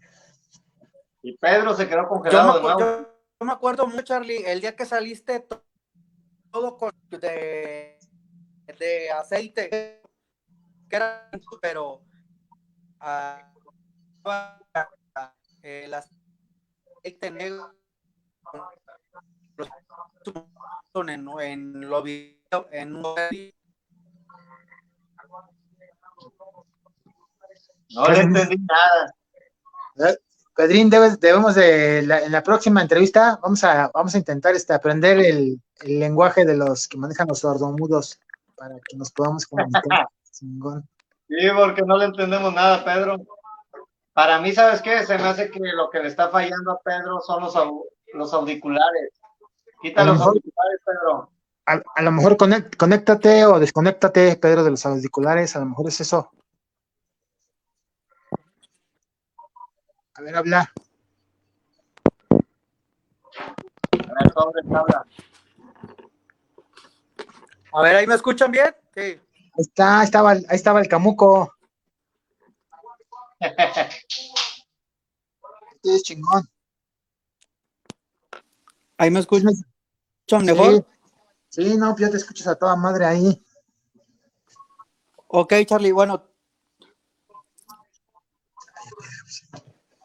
Y Pedro se quedó congelado yo me, yo, yo me acuerdo mucho, Charlie, el día que saliste todo con de, de aceite, que era, pero uh, el aceite negro en, en lo video, en un no le entendí nada. Pedrín, debes, debemos de la, en la próxima entrevista vamos a vamos a intentar este, aprender el, el lenguaje de los que manejan los sordomudos para que nos podamos comunicar. *laughs* sí, porque no le entendemos nada, Pedro. Para mí, ¿sabes qué? Se me hace que lo que le está fallando a Pedro son los, los auriculares. Quita los mejor, auriculares, Pedro. A, a, lo mejor conect, conéctate o desconéctate, Pedro, de los auriculares. A lo mejor es eso. A ver, habla. A ver, sobre, habla. A ver, ¿ahí me escuchan bien? Sí. Ahí está, ahí estaba, ahí estaba el camuco. *laughs* Este es chingón. ¿Ahí me escuchan mejor? Sí. sí, no, pues ya te escuchas a toda madre ahí. Ok, Charlie, bueno.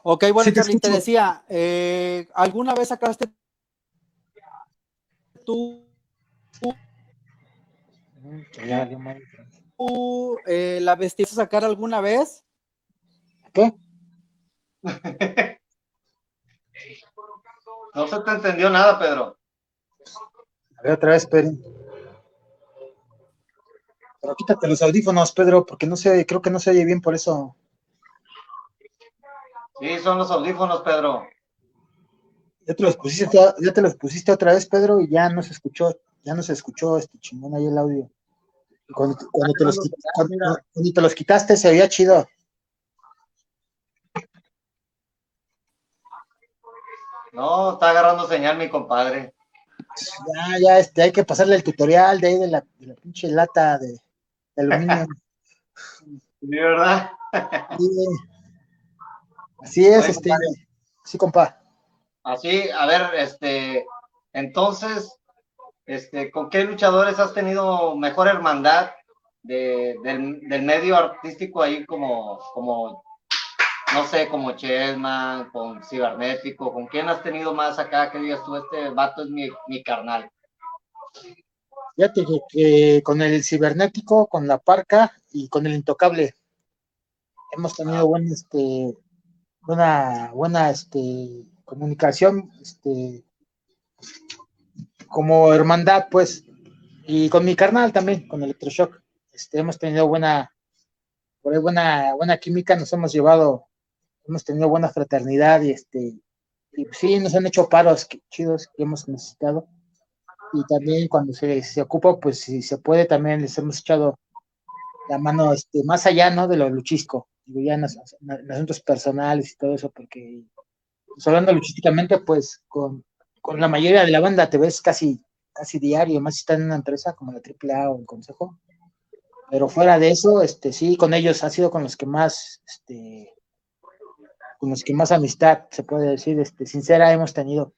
Ok, bueno, sí, te Charlie, te decía, eh, ¿alguna vez sacaste tú ¿Tú eh, la vestiste a sacar alguna vez? ¿Qué? *laughs* no se te entendió nada, Pedro. A ver, otra vez, Pedro. Pero quítate los audífonos, Pedro, porque no se, creo que no se oye bien por eso. Sí, son los audífonos, Pedro. Ya te los pusiste, ya te los pusiste otra vez, Pedro, y ya no se escuchó, ya no se escuchó este chingón ahí el audio. Cuando, cuando, te los, cuando, cuando, te los, quitaste se veía chido. No, está agarrando señal mi compadre. Ya, ya, este, hay que pasarle el tutorial de ahí de la, de la pinche lata de, de aluminio. *laughs* Sí, ¿verdad? Sí. Así es, Oye, este, compadre. sí, compa. Así, a ver, este, entonces, este, ¿con qué luchadores has tenido mejor hermandad de, del, del, medio artístico ahí como, como, no sé, como Chessman, con Cibernético? ¿Con quién has tenido más acá que digas tú, este vato es mi, mi carnal? Fíjate que, que, con el Cibernético, con la Parca y con el Intocable hemos tenido ah. buen, este, buena, buena, este, comunicación, este, como hermandad, pues, y con mi carnal también, con Electroshock, este, hemos tenido buena, por ahí buena, buena química, nos hemos llevado, hemos tenido buena fraternidad y este, y sí, nos han hecho paros chidos que hemos necesitado, y también cuando se, se ocupa, pues si se puede, también les hemos echado la mano, este, más allá, ¿no? De lo luchisco, digo, ya en, en asuntos personales y todo eso, porque pues, hablando luchísticamente, pues con, con, la mayoría de la banda te ves casi, casi diario, más si están en una empresa como la AAA o el Consejo. Pero fuera de eso, este sí, con ellos ha sido con los que más, este, con los que más amistad, se puede decir, este, sincera hemos tenido.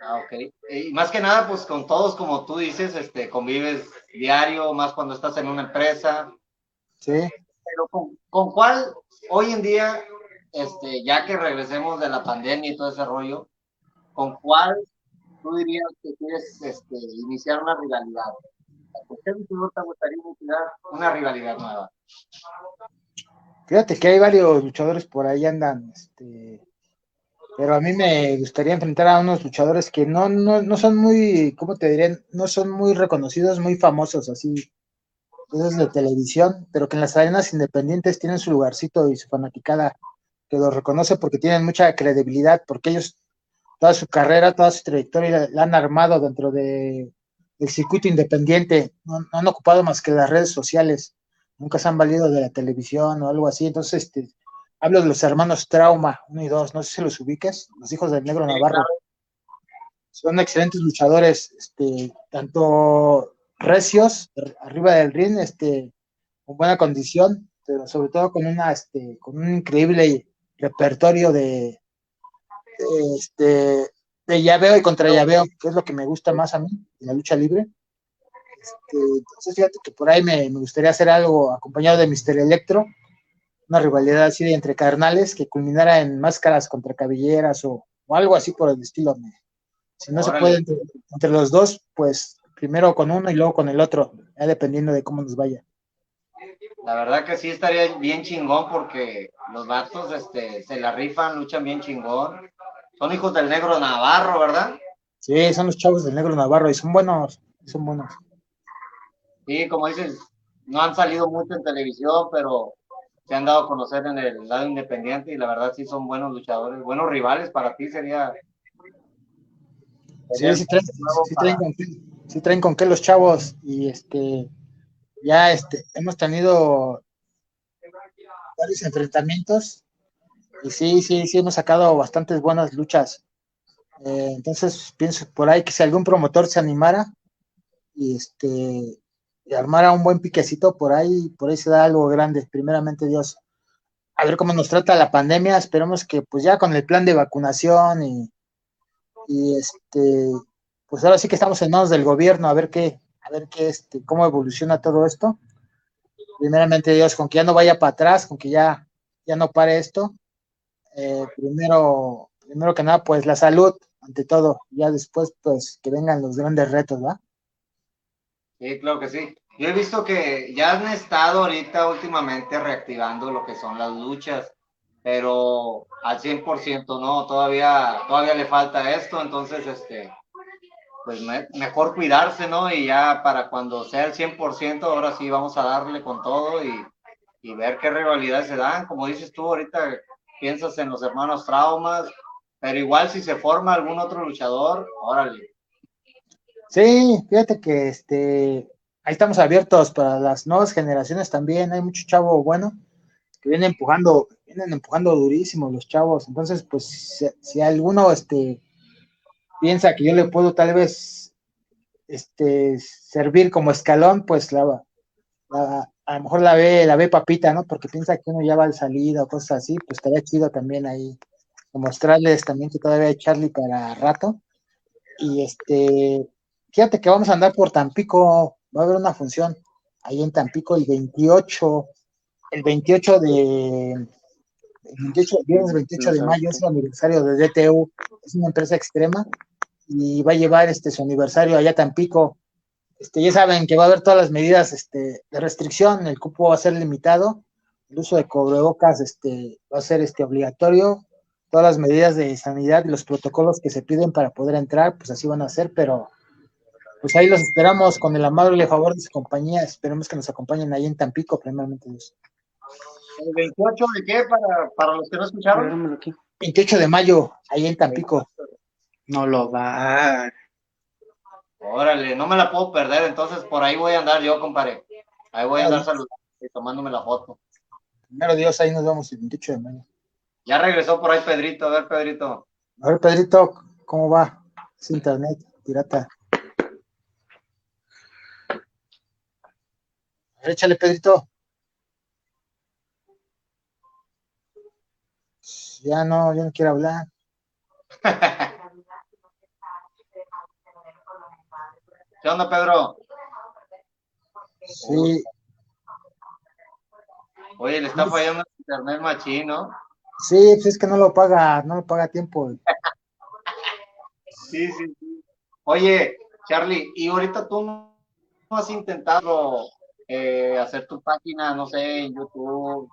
Ah, ok. Y más que nada, pues con todos, como tú dices, este, convives diario, más cuando estás en una empresa. Sí. Pero con, con cuál hoy en día este, ya que regresemos de la pandemia y todo ese rollo, ¿con cuál tú dirías que quieres este, iniciar una rivalidad? ¿Por qué te gustaría iniciar una rivalidad nueva? Fíjate que hay varios luchadores por ahí andan, este, pero a mí me gustaría enfrentar a unos luchadores que no, no, no son muy, ¿cómo te diré? No son muy reconocidos, muy famosos, así, esos de televisión, pero que en las arenas independientes tienen su lugarcito y su fanaticada, que los reconoce porque tienen mucha credibilidad, porque ellos, toda su carrera, toda su trayectoria la han armado dentro de, del circuito independiente, no, no han ocupado más que las redes sociales, nunca se han valido de la televisión o algo así, entonces, este, Hablo de los hermanos Trauma, uno y dos, no sé si los ubiques, los hijos del negro Navarro. Son excelentes luchadores, este, tanto recios, arriba del ring, este, con buena condición, pero sobre todo con una, este, con un increíble repertorio de, de, este, de llaveo y contra llaveo, que es lo que me gusta más a mí, en la lucha libre. Este, entonces, fíjate que por ahí me, me gustaría hacer algo acompañado de Mister Electro, una rivalidad así entre carnales que culminara en máscaras contra cabelleras o, algo así por el estilo. Si no se puede entre, los dos, pues primero con uno y luego con el otro, ya dependiendo de cómo nos vaya. La verdad que sí estaría bien chingón porque los vatos este, se la rifan, luchan bien chingón. Son hijos del negro Navarro, ¿verdad? Sí, son los chavos del negro Navarro y son buenos, son buenos. Sí, como dices, no han salido mucho en televisión, pero se han dado a conocer en el lado independiente y la verdad sí son buenos luchadores, buenos rivales para ti sería. sí, sí traen, con qué, los chavos y este ya este hemos tenido varios enfrentamientos y sí, sí, sí hemos sacado bastantes buenas luchas. Eh, entonces pienso por ahí que si algún promotor se animara y este armara un buen piquecito por ahí, por ahí se da algo grande, primeramente Dios. A ver cómo nos trata la pandemia, esperemos que pues ya con el plan de vacunación y, y este, pues ahora sí que estamos en manos del gobierno, a ver qué, a ver qué, este, cómo evoluciona todo esto. Primeramente Dios, con que ya no vaya para atrás, con que ya, ya no pare esto. Eh, primero, primero que nada, pues la salud, ante todo, ya después, pues que vengan los grandes retos, ¿va? Sí, claro que sí. Yo he visto que ya han estado ahorita últimamente reactivando lo que son las luchas, pero al 100% no, todavía, todavía le falta esto, entonces, este, pues mejor cuidarse, ¿no? Y ya para cuando sea el 100%, ahora sí vamos a darle con todo y, y ver qué rivalidades se dan. Como dices tú, ahorita piensas en los hermanos traumas, pero igual si se forma algún otro luchador, órale, Sí, fíjate que este, ahí estamos abiertos para las nuevas generaciones también. Hay mucho chavo bueno que viene empujando, vienen empujando durísimo los chavos. Entonces, pues, si, alguno este, piensa que yo le puedo tal vez este, servir como escalón, pues la, a lo mejor la ve, la ve papita, ¿no? Porque piensa que uno ya va al salida o cosas así, pues estaría chido también ahí mostrarles también que todavía hay Charlie para rato. Y este, Fíjate que vamos a andar por Tampico, va a haber una función ahí en Tampico el 28, el 28 de, el 28, viernes 28 de mayo es el aniversario de DTU, es una empresa extrema y va a llevar este su aniversario allá a Tampico. Este, ya saben que va a haber todas las medidas este, de restricción, el cupo va a ser limitado, el uso de cubrebocas este, va a ser este, obligatorio, todas las medidas de sanidad y los protocolos que se piden para poder entrar, pues así van a ser, pero pues ahí los esperamos con el amable favor de su compañía. Esperemos que nos acompañen ahí en Tampico, primeramente Dios. ¿El 28 de qué? Para, para los que no escucharon. 28 de mayo, ahí en Tampico. No lo va. Órale, no me la puedo perder, entonces por ahí voy a andar yo, compadre. Ahí voy a andar saludando y tomándome la foto. Primero Dios, ahí nos vemos el 28 de mayo. Ya regresó por ahí Pedrito, a ver Pedrito. A ver Pedrito, ¿cómo va? Es internet, pirata. Échale, Pedrito. Ya no, ya no quiero hablar. *laughs* ¿Qué onda, Pedro? Sí. Oye, le está fallando el internet machín, ¿no? Sí, pues es que no lo paga, no lo paga a tiempo. Sí, sí, sí. Oye, Charlie, y ahorita tú no has intentado eh, hacer tu página, no sé, en YouTube,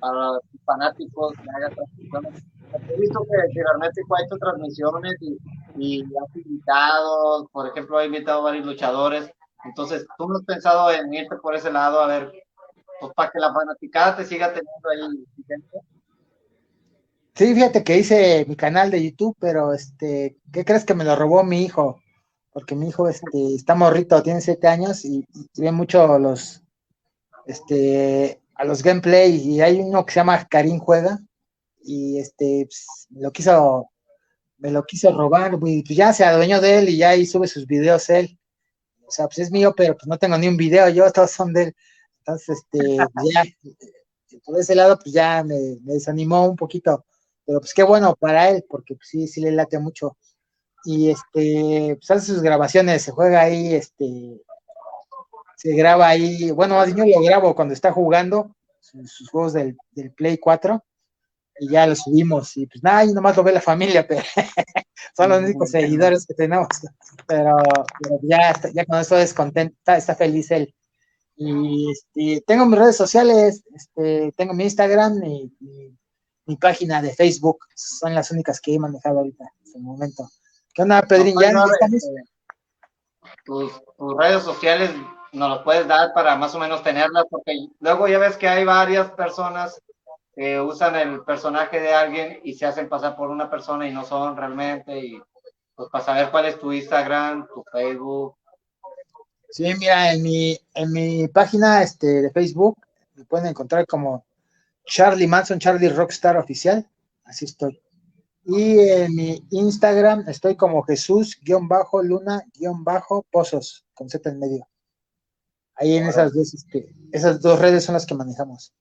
para tus fanáticos que hagan transmisiones. He visto que Cibernético ha hecho transmisiones y, y ha invitado, por ejemplo, ha invitado a varios luchadores. Entonces, ¿tú no has pensado en irte por ese lado a ver, pues para que la fanaticada te siga teniendo ahí? Sí, fíjate que hice mi canal de YouTube, pero este, ¿qué crees que me lo robó mi hijo? Porque mi hijo este, está morrito, tiene siete años y, ve mucho los, este, a los gameplay y hay uno que se llama Karim Juega y este, pues, me lo quiso, me lo quiso robar, pues ya se adueñó de él y ya ahí sube sus videos él. O sea, pues es mío, pero pues no tengo ni un video, yo todos son de él. Entonces, este, ya, por ese lado, pues ya me, me desanimó un poquito pero pues qué bueno para él, porque pues, sí, sí le late mucho. Y este, pues hace sus grabaciones, se juega ahí, este, se graba ahí, bueno, yo lo grabo cuando está jugando sus, sus juegos del, del, Play 4 y ya lo subimos y pues nada, y nomás lo ve la familia, *laughs* pero son los únicos seguidores que tenemos, pero, pero ya, ya con eso es contenta, está feliz él. Y este, tengo mis redes sociales, este, tengo mi Instagram y, y mi página de Facebook, son las únicas que he manejado ahorita, en el momento. ¿Qué onda, Pedrín? ¿Ya no, estamos? Tus, tus, redes sociales nos las puedes dar para más o menos tenerlas, porque luego ya ves que hay varias personas que usan el personaje de alguien y se hacen pasar por una persona y no son realmente, y pues para saber cuál es tu Instagram, tu Facebook. Sí, mira, en mi, en mi página este, de Facebook me pueden encontrar como Charlie Manson, Charlie Rockstar Oficial, así estoy. Y en mi Instagram estoy como Jesús-Luna-Pozos, con Z en medio. Ahí en esas dos, este, esas dos redes son las que manejamos.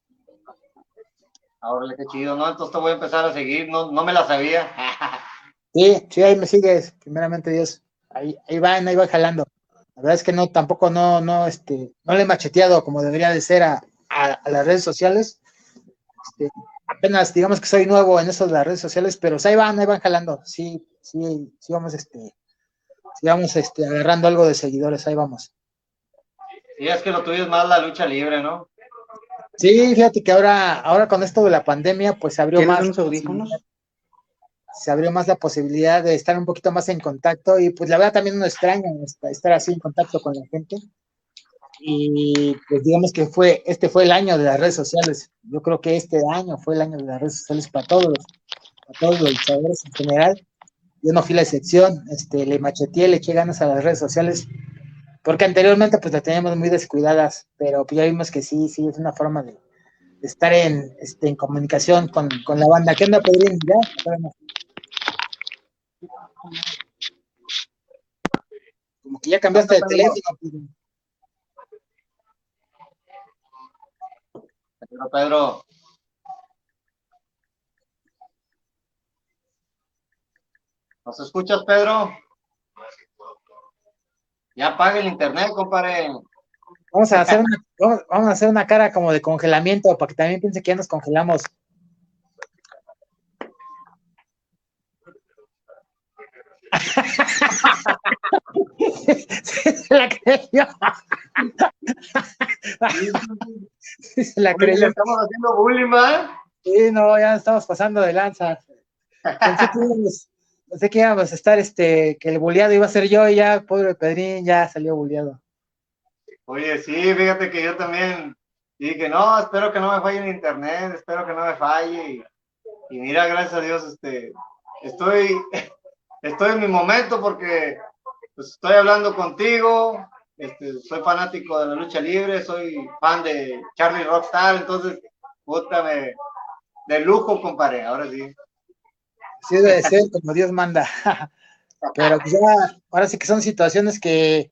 Ahora qué chido, ¿no? Entonces te voy a empezar a seguir, no, no me la sabía. *laughs* sí, sí, ahí me sigues, primeramente Dios. Ahí, ahí van, ahí va jalando. La verdad es que no, tampoco no, no, este, no le he macheteado como debería de ser a, a, a las redes sociales, este, apenas digamos que soy nuevo en eso de las redes sociales, pero ahí van, ahí van jalando, sí, sí, sí vamos, este, sí vamos, este, agarrando algo de seguidores, ahí vamos. Sí, es que lo tuyo es más la lucha libre, ¿no? Sí, fíjate que ahora, ahora con esto de la pandemia, pues se abrió más. Se abrió más la posibilidad de estar un poquito más en contacto y pues la verdad también uno extraña estar así en contacto con la gente y pues digamos que fue, este fue el año de las redes sociales. Yo creo que este año fue el año de las redes sociales para todos, para todos los luchadores en general. Yo no fui la excepción, este, le macheteé, le eché ganas a las redes sociales, porque anteriormente pues la teníamos muy descuidadas, pero pues ya vimos que sí, sí, es una forma de, de estar en, este, en comunicación con, con, la banda. ¿Qué onda, Pedrín? ¿Ya? Como que ya cambiaste de teléfono, Pedro, Pedro. ¿Nos escuchas, Pedro? Ya apaga el internet, compadre. Vamos a hacer una, *laughs* vamos, vamos, a hacer una cara como de congelamiento para que también piense que ya nos congelamos. *laughs* se la creyó. se la creyó. Estamos haciendo bullying, ¿verdad? Sí, no, ya estamos pasando de lanza. Pensé que, íbamos, pensé que íbamos a estar, este, que el bulleado iba a ser yo y ya, pobre Pedrín, ya salió bulleado. Oye, sí, fíjate que yo también dije, no, espero que no me falle el internet, espero que no me falle. Y, y mira, gracias a Dios, este, estoy, estoy en mi momento porque pues, estoy hablando contigo, este, soy fanático de la lucha libre, soy fan de Charlie Rockstar, entonces, puta, me, de lujo, compadre, ahora sí. Sí, debe ser como Dios manda. *laughs* Pero pues ya, ahora sí que son situaciones que,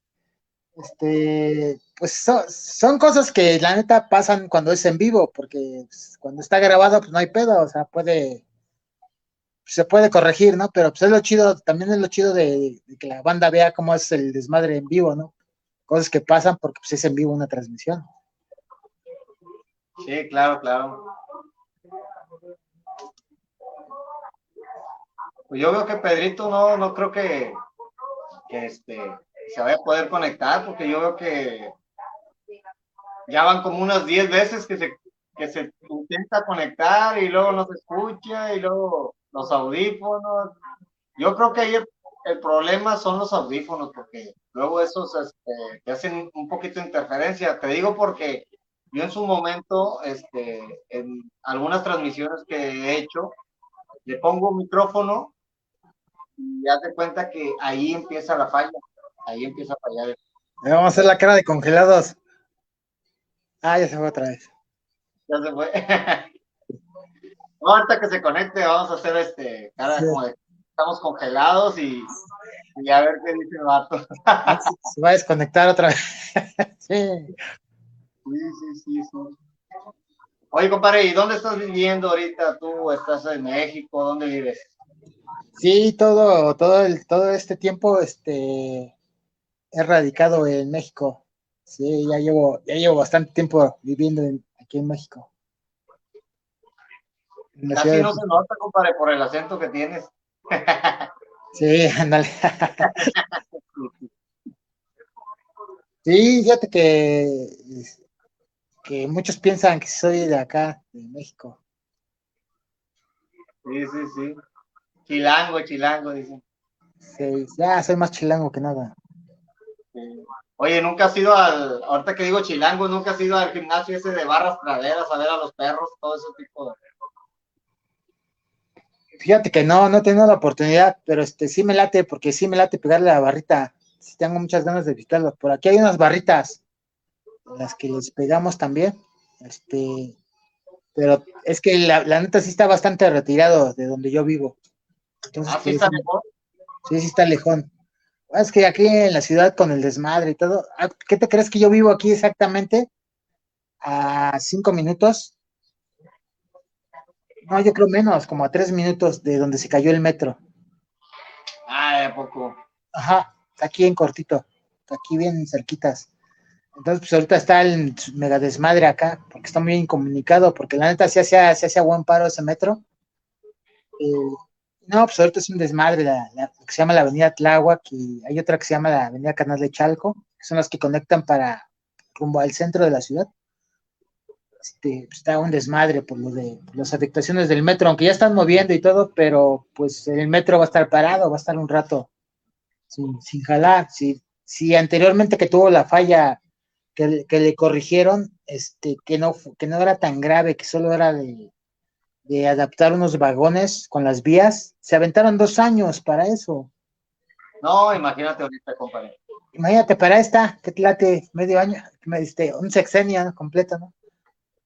este, pues son, son, cosas que la neta pasan cuando es en vivo, porque pues, cuando está grabado, pues no hay pedo, o sea, puede, se puede corregir, ¿no? Pero pues es lo chido, también es lo chido de, que la banda vea cómo es el desmadre en vivo, ¿no? Cosas que pasan porque pues es en vivo una transmisión. Sí, claro, claro. Pues yo veo que Pedrito no, no creo que, que este, se vaya a poder conectar, porque yo veo que ya van como unas 10 veces que se, que se intenta conectar y luego no se escucha y luego los audífonos. Yo creo que ahí el, el problema son los audífonos, porque luego esos este, te hacen un poquito de interferencia. Te digo porque yo en su momento, este, en algunas transmisiones que he hecho, le pongo un micrófono y ya te cuenta que ahí empieza la falla, ahí empieza a fallar. Vamos a hacer la cara de congelados. Ah, ya se fue otra vez. Ya se fue. *laughs* ahorita que se conecte, vamos a hacer este cara Sí. como de estamos congelados y, y a ver qué dice el vato. Se va a desconectar otra vez. *laughs* sí. Sí, sí, sí, sí. Oye, compadre, ¿y dónde estás viviendo ahorita? ¿Tú estás en México? ¿Dónde vives? Sí, todo, todo el, todo este tiempo, este, he radicado en México. Sí, ya llevo, ya llevo bastante tiempo viviendo en- aquí en México. Casi de- no se nota, compadre, por el acento que tienes. *laughs* Sí, ándale. *laughs* Sí, fíjate que, que muchos piensan que soy de acá, de México. Sí, sí, sí. Chilango, chilango, dicen. Sí, ya soy más chilango que nada. Sí. Oye, nunca has ido al, ahorita que digo chilango, nunca has ido al gimnasio ese de barras praderas a ver a los perros, todo ese tipo de... Fíjate que no, no he tenido la oportunidad, pero este sí me late, porque sí me late pegarle a la barrita. Sí tengo muchas ganas de visitarlo. Por aquí hay unas barritas, las que les pegamos también. Este, pero es que la, la neta sí está bastante retirado de donde yo vivo. Entonces, Ah, sí pues, está mejor. sí, sí está lejón. Es que aquí en la ciudad con el desmadre y todo, ah, ¿qué te crees que yo vivo aquí exactamente? A cinco minutos. No, yo creo menos, como a tres minutos de donde se cayó el metro. Ah, ¿a poco? Ajá, aquí en cortito, aquí bien cerquitas. Entonces, pues ahorita está el mega desmadre acá, porque está muy bien comunicado, porque la neta sí hacía, sí hacía buen paro ese metro. Eh, no, pues ahorita es un desmadre, la, la- que se llama la Avenida Tláhuac y hay otra que se llama la Avenida Canal de Chalco, que son las que conectan para rumbo al centro de la ciudad. Este, pues, está un desmadre por lo de las afectaciones del metro, aunque ya están moviendo y todo, pero pues el metro va a estar parado, va a estar un rato sin, sin jalar. Si, si anteriormente que tuvo la falla que, le- que le corrigieron, este, que no, que no era tan grave, que solo era de, de adaptar unos vagones con las vías, se aventaron dos años para eso. No, imagínate ahorita, compadre. Imagínate, para esta, que te late medio año, me diste un sexenio completo, ¿no?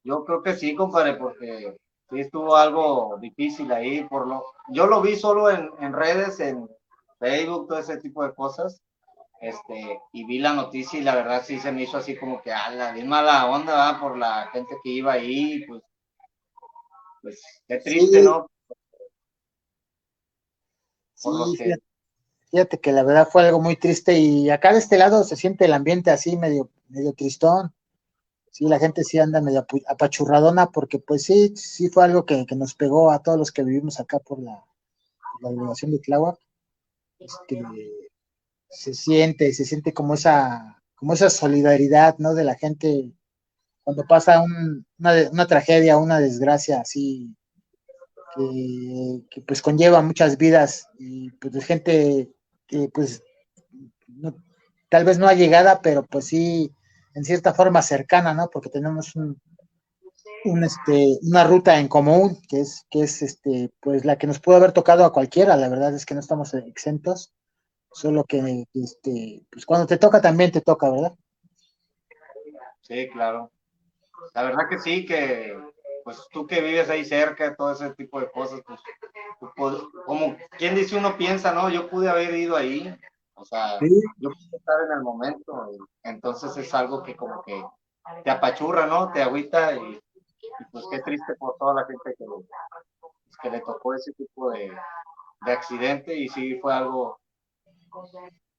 Yo creo que sí, compadre, porque sí estuvo algo difícil ahí. Por lo, yo lo vi solo en, en redes, en Facebook, todo ese tipo de cosas. Este, y vi la noticia y la verdad sí se me hizo así como que, ala, bien mala onda, ¿verdad? Por la gente que iba ahí, pues, pues, qué triste, Sí. ¿no? Sí, Por los que- fíjate, fíjate que la verdad fue algo muy triste y acá de este lado se siente el ambiente así medio, medio tristón. Sí, la gente sí anda medio apachurradona porque pues sí, sí fue algo que, que nos pegó a todos los que vivimos acá por la, por la delegación de Tláhuac. Este, se siente, se siente como esa, como esa solidaridad, ¿no? De la gente cuando pasa un- una, una tragedia, una desgracia así que, pues conlleva muchas vidas y pues de gente que pues tal vez no ha llegada, pero pues sí en cierta forma cercana, ¿no? Porque tenemos un, un, este, una ruta en común que es, que es este, pues la que nos pudo haber tocado a cualquiera, la verdad es que no estamos exentos, solo que este, pues cuando te toca también te toca, ¿verdad? Sí, claro. La verdad que sí, que pues tú que vives ahí cerca, todo ese tipo de cosas, pues, pod- como quien dice uno piensa, ¿no? Yo pude haber ido ahí, o sea, Sí. yo pude estar en el momento, entonces es algo que como que te apachurra, ¿no? Te agüita y, y, pues qué triste por toda la gente que, le- que le tocó ese tipo de, de accidente y sí fue algo,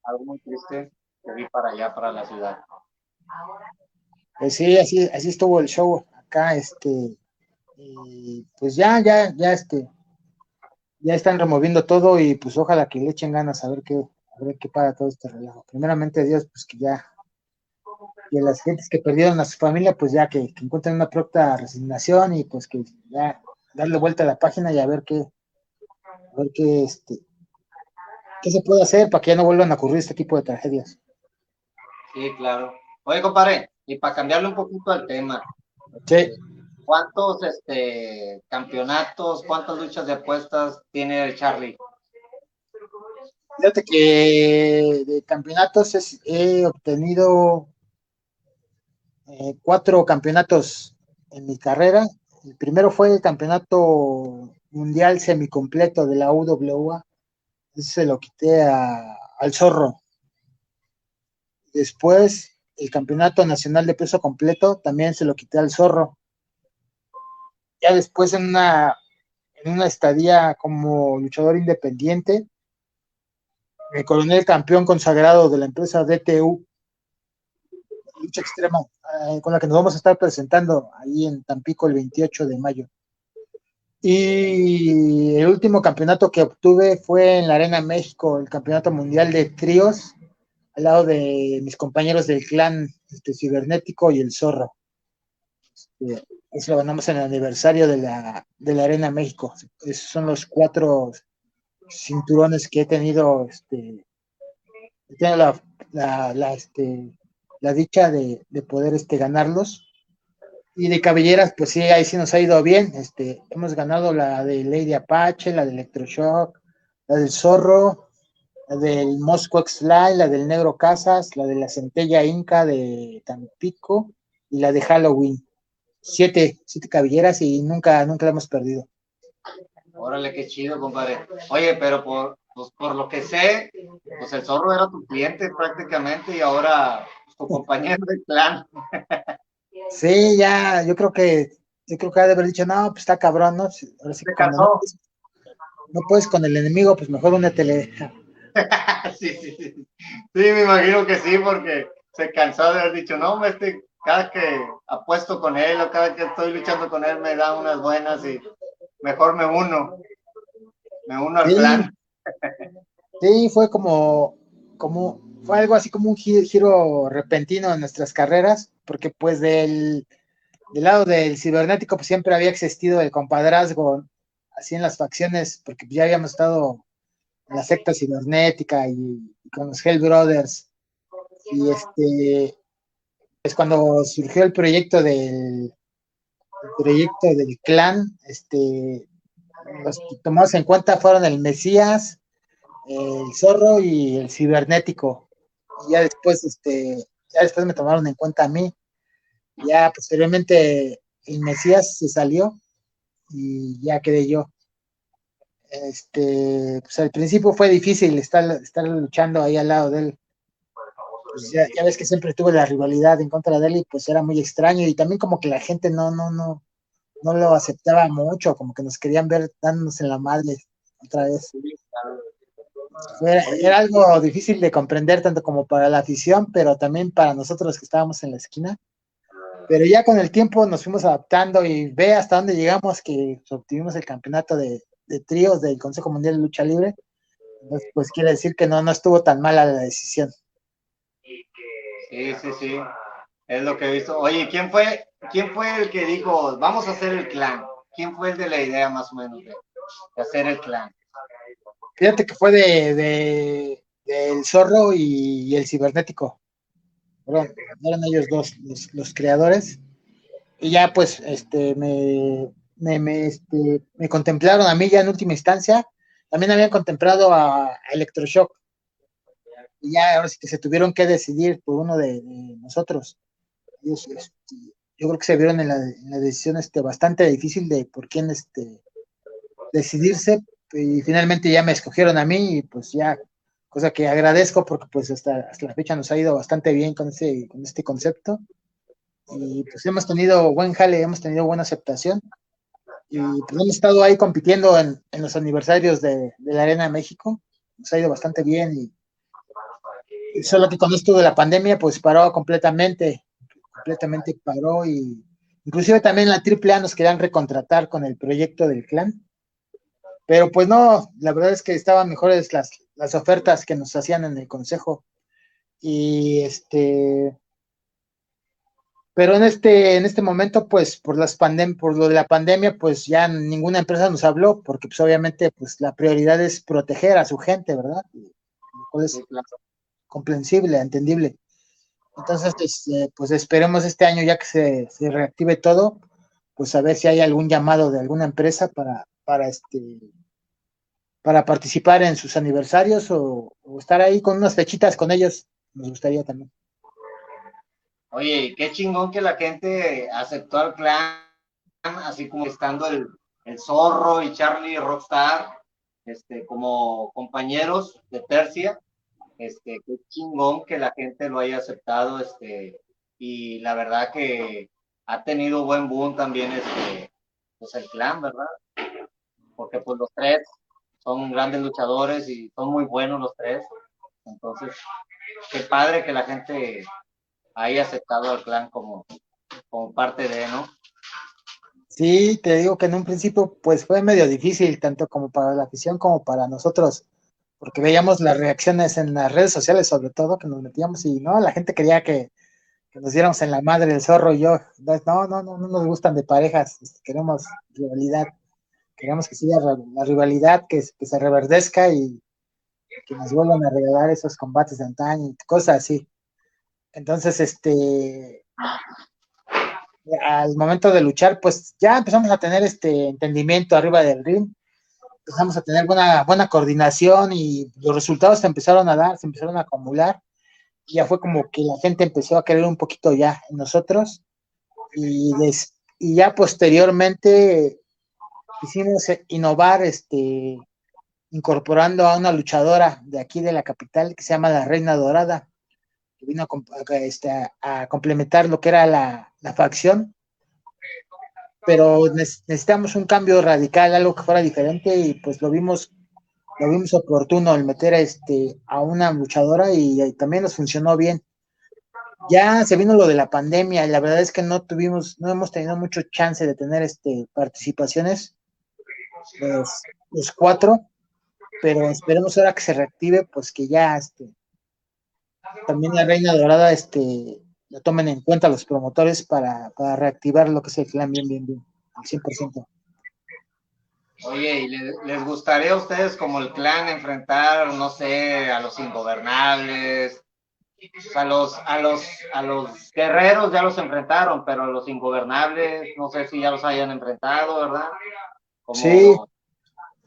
algo muy triste que vi para allá, para la ciudad. Pues sí, así, así estuvo el show acá, este, y pues ya, ya, ya, este, ya están removiendo todo y pues ojalá que le echen ganas a ver qué, a ver qué para todo este relajo. Primeramente Dios, pues que ya, que las gentes que perdieron a su familia, pues ya que, que encuentren una pronta resignación y pues que ya darle vuelta a la página y a ver qué, a ver qué, este, qué se puede hacer para que ya no vuelvan a ocurrir este tipo de tragedias. Sí, claro. Oye, compadre, y para cambiarle un poquito al tema, Sí. ¿cuántos este, campeonatos, cuántas luchas de apuestas tiene el Charlie? Fíjate que de campeonatos he obtenido eh, cuatro campeonatos en mi carrera. El primero fue el campeonato mundial semicompleto de la UWA. Se lo quité a- al zorro. Después, el campeonato nacional de peso completo también se lo quité al zorro. Ya después, en una, en una estadía como luchador independiente, el campeón consagrado de la empresa DTU, lucha extrema, eh, con la que nos vamos a estar presentando ahí en Tampico el 28 de mayo. Y el último campeonato que obtuve fue en la Arena México, el campeonato mundial de tríos, al lado de mis compañeros del clan este, cibernético y el zorro. Este, eso lo ganamos en el aniversario de la, de la Arena México. Esos son los cuatro cinturones que he tenido, este, he tenido la, la, la, este, la dicha de, de poder este, ganarlos. Y de cabelleras, pues sí, ahí sí nos ha ido bien. Este, hemos ganado la de Lady Apache, la de Electroshock, la del Zorro, la del Moscow X-Fly, la del Negro Casas, la de la Centella Inca de Tampico y la de Halloween. Siete, siete cabelleras y nunca, nunca la hemos perdido. Órale, qué chido, compadre. Oye, pero por, pues, por lo que sé, pues el zorro era tu cliente prácticamente y ahora pues, tu compañero de clan. *laughs* Sí, ya, yo creo que, yo creo que ha de haber dicho, no, pues está cabrón, ¿no? Ahora sí no, puedes- no puedes con el enemigo, pues mejor únetele. *laughs* sí, sí, sí. Sí, me imagino que sí, porque se cansó de haber dicho, no, este, cada que apuesto con él o cada que estoy luchando con él me da unas buenas y mejor me uno. Me uno al Sí. clan. Sí, fue como, como, fue algo así como un gi- giro repentino en nuestras carreras, porque pues del, del lado del cibernético pues siempre había existido el compadrazgo, así en las facciones, porque ya habíamos estado en la secta cibernética y, y con los Hell Brothers, y este, pues cuando surgió el proyecto del, el proyecto del clan, este, los que tomamos en cuenta fueron el Mesías, el zorro y el cibernético. Y ya después, este, ya después me tomaron en cuenta a mí. Ya posteriormente el Mesías se salió y ya quedé yo. Este, pues al principio fue difícil estar, estar luchando ahí al lado de él. Pues ya, ya ves que siempre tuve la rivalidad en contra de él y pues era muy extraño y también como que la gente no, no, no, no lo aceptaba mucho, como que nos querían ver dándonos en la madre otra vez. Era algo difícil de comprender tanto como para la afición, pero también para nosotros que estábamos en la esquina. Pero ya con el tiempo nos fuimos adaptando y ve hasta dónde llegamos que obtuvimos el campeonato de, de tríos del Consejo Mundial de Lucha Libre. Pues quiere decir que no, no estuvo tan mala la decisión. Sí, sí, sí. Es lo que he visto. Oye, ¿quién fue, quién fue el que dijo, vamos a hacer el clan? ¿Quién fue el de la idea más o menos de, de hacer el clan? Fíjate que fue de, de- del zorro y, y el cibernético. Fueron, eran ellos dos los, los creadores. Y ya pues este me, me, me, este, me contemplaron a mí ya en última instancia. También habían contemplado a, a Electroshock. Y ya ahora sí que se tuvieron que decidir por uno de, de nosotros. Ellos, este, yo creo que se vieron en la, en la decisión este, bastante difícil de por quién este, decidirse, y finalmente ya me escogieron a mí y pues ya, cosa que agradezco porque pues hasta, hasta la fecha nos ha ido bastante bien con, ese, con este concepto. Y pues hemos tenido buen jale, hemos tenido buena aceptación. Y pues hemos estado ahí compitiendo en, en los aniversarios de, de la Arena México, nos ha ido bastante bien y solo que con esto de la pandemia pues paró completamente, completamente paró y inclusive también la AAA nos querían recontratar con el proyecto del clan Pero pues no, la verdad es que estaban mejores las, las ofertas que nos hacían en el consejo. Y este, pero en este, en este momento, pues, por las pandem por lo de la pandemia, pues ya ninguna empresa nos habló, porque pues obviamente, pues la prioridad es proteger a su gente, ¿verdad? Lo cual es comprensible, entendible. Entonces, este, pues esperemos este año ya que se, reactive todo, pues a ver si hay algún llamado de alguna empresa para, para este para participar en sus aniversarios o, o estar ahí con unas fechitas con ellos, nos gustaría también. Oye, qué chingón que la gente aceptó al clan, así como estando el, el Zorro y Charlie Rockstar, este, como compañeros de Persia. Este, qué chingón que la gente lo haya aceptado, este, y la verdad que ha tenido buen boom también este, pues el clan, ¿verdad? Porque pues los tres son grandes luchadores y son muy buenos los tres. Entonces, qué padre que la gente haya aceptado al clan como, como parte de, ¿no? Sí, te digo que en un principio pues fue medio difícil, tanto como para la afición como para nosotros, porque veíamos las reacciones en las redes sociales sobre todo, que nos metíamos y no, la gente quería que, nos diéramos en la madre el zorro y yo, no, no, no, no nos gustan de parejas, este, queremos rivalidad, queremos que siga la rivalidad, que, que se reverdezca y que nos vuelvan a regalar esos combates de antaño y cosas así. Entonces, este, al momento de luchar, pues ya empezamos a tener este entendimiento arriba del ring, empezamos a tener buena, buena coordinación y los resultados se empezaron a dar, se empezaron a acumular. Y ya fue como que la gente empezó a querer un poquito ya en nosotros. Y, des, y ya posteriormente quisimos innovar, este, incorporando a una luchadora de aquí de la capital que se llama la Reina Dorada vino a, este, a, complementar lo que era la, la, facción, pero necesitamos un cambio radical, algo que fuera diferente y pues lo vimos lo vimos oportuno el meter a, este, a una luchadora y, también nos funcionó bien. Ya se vino lo de la pandemia y la verdad es que no tuvimos, no hemos tenido mucho chance de tener este, participaciones, los, los cuatro, pero esperemos ahora que se reactive, pues que ya este, también la Reina Dorada, este, lo tomen en cuenta los promotores para, para reactivar lo que es el clan bien, bien, bien, al 100%. Oye, ¿y les, les gustaría a ustedes como el clan enfrentar, no sé, a los ingobernables, a los, a los, a los guerreros ya los enfrentaron, pero a los ingobernables, no sé si ya los hayan enfrentado, ¿verdad? Como... Sí,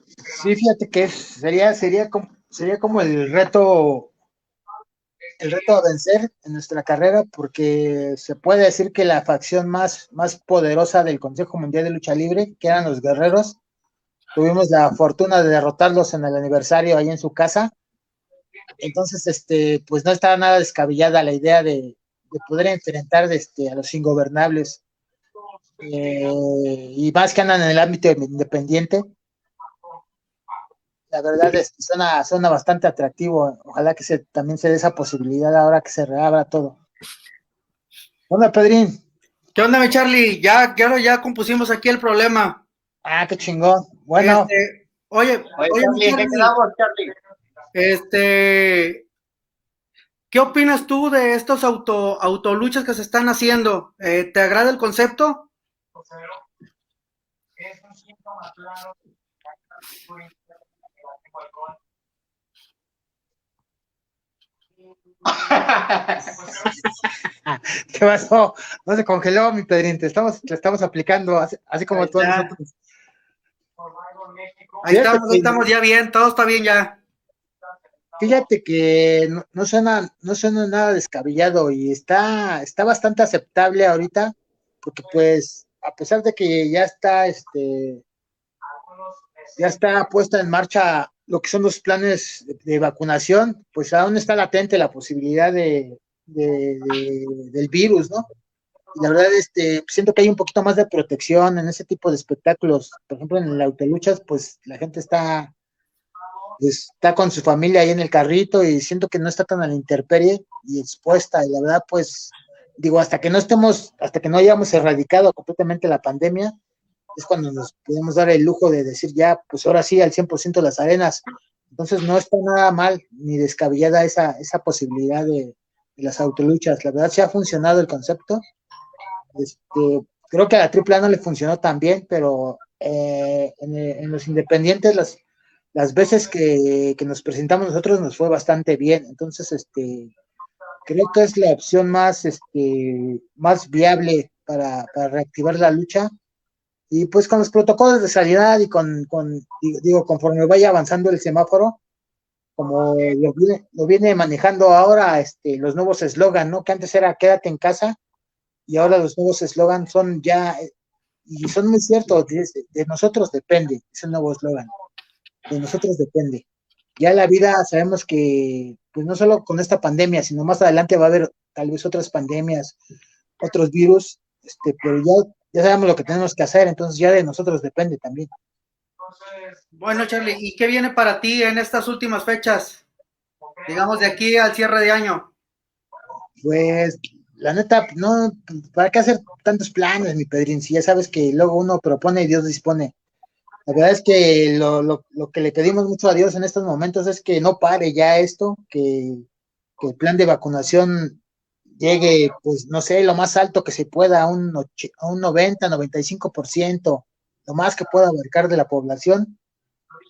sí, fíjate que sería, sería como, sería como el reto el reto a vencer en nuestra carrera porque se puede decir que la facción más, más poderosa del Consejo Mundial de Lucha Libre, que eran los guerreros, tuvimos la fortuna de derrotarlos en el aniversario ahí en su casa. Entonces, este, pues no estaba nada descabellada la idea de, de poder enfrentar este, a los ingobernables. Eh, y más que andan en el ámbito independiente, la verdad es que suena, suena bastante atractivo. Ojalá que se, también se dé esa posibilidad ahora que se reabra todo. Hola, Pedrín. ¿Qué onda, mi Charlie? Ya, ya, ya compusimos aquí el problema. Ah, qué chingón. Bueno. Este, oye, oye, oye Charlie, Charlie, quedamos, Charlie? Este, ¿qué opinas tú de estos auto, autoluchas que se están haciendo? Eh, ¿Te agrada el concepto? Es un síntoma claro *laughs* ¿Qué pasó? No se congeló, mi Pedrín, te estamos, te estamos aplicando, así, así como Ahí todos está. nosotros. Ahí Fíjate estamos, que- ahí estamos ya bien, todo está bien ya. Fíjate que no, no suena, no suena nada descabellado y está, está bastante aceptable ahorita, porque pues, a pesar de que ya está, este, ya está puesta en marcha lo que son los planes de, de vacunación, pues aún está latente la posibilidad de, de- de- del virus, ¿no? Y la verdad, este, siento que hay un poquito más de protección en ese tipo de espectáculos. Por ejemplo, en el autoluchas, pues la gente está, está con su familia ahí en el carrito y siento que no está tan a la intemperie y expuesta. Y la verdad, pues, digo, hasta que no estemos, hasta que no hayamos erradicado completamente la pandemia, es cuando nos podemos dar el lujo de decir ya, pues ahora sí, al 100% las arenas. Entonces no está nada mal ni descabellada esa, esa posibilidad de, las autoluchas. La verdad sí ha funcionado el concepto. Este, creo que a la AAA no le funcionó tan bien, pero eh, en, los independientes las, las veces que, que, nos presentamos nosotros nos fue bastante bien. Entonces, este, creo que es la opción más, este, más viable para, para reactivar la lucha y pues con los protocolos de salida y con, con digo, conforme vaya avanzando el semáforo, como lo viene, lo viene manejando ahora este, los nuevos eslogan, ¿no? Que antes era quédate en casa y ahora los nuevos eslogan son ya, y son muy ciertos, de, nosotros depende, es el nuevo eslogan, de nosotros depende. Ya la vida sabemos que, pues no solo con esta pandemia, sino más adelante va a haber tal vez otras pandemias, otros virus, este, pero ya ya sabemos lo que tenemos que hacer, entonces ya de nosotros depende también. Bueno, Charlie, ¿y qué viene para ti en estas últimas fechas? Digamos de aquí al cierre de año. Pues, la neta, no, ¿para qué hacer tantos planes, mi Pedrín? Si ya sabes que luego uno propone y Dios dispone. La verdad es que lo, lo, lo que le pedimos mucho a Dios en estos momentos es que no pare ya esto, que, que el plan de vacunación llegue, pues, no sé, lo más alto que se pueda, a un, a un 90, 95%, lo más que pueda abarcar de la población.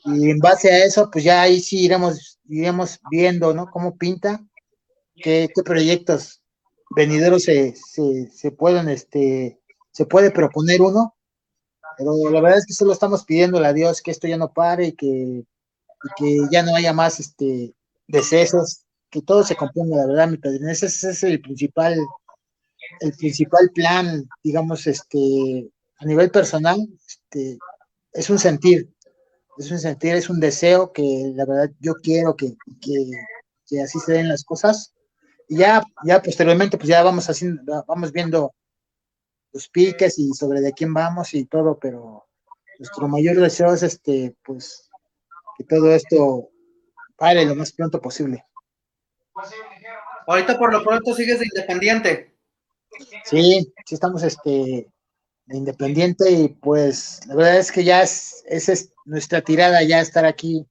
Y en base a eso, pues ya ahí sí iremos, iremos viendo, ¿no? Cómo pinta, qué, proyectos venideros se, se, se, pueden, este, se puede proponer uno. Pero la verdad es que solo estamos pidiéndole a Dios que esto ya no pare y que, que ya no haya más, este, decesos que todo se componga, la verdad, mi padrino. Ese, es el principal, el principal plan, digamos, este, a nivel personal, este, es un sentir, es un sentir, es un deseo que la verdad yo quiero que, que, así se den las cosas. Y ya, ya posteriormente, pues ya vamos haciendo, vamos viendo los piques y sobre de quién vamos y todo, pero nuestro mayor deseo es este, pues, que todo esto pare lo más pronto posible. Ahorita por lo pronto sigues de independiente. Sí, sí estamos este de independiente y pues la verdad es que ya es, esa es nuestra tirada, ya estar aquí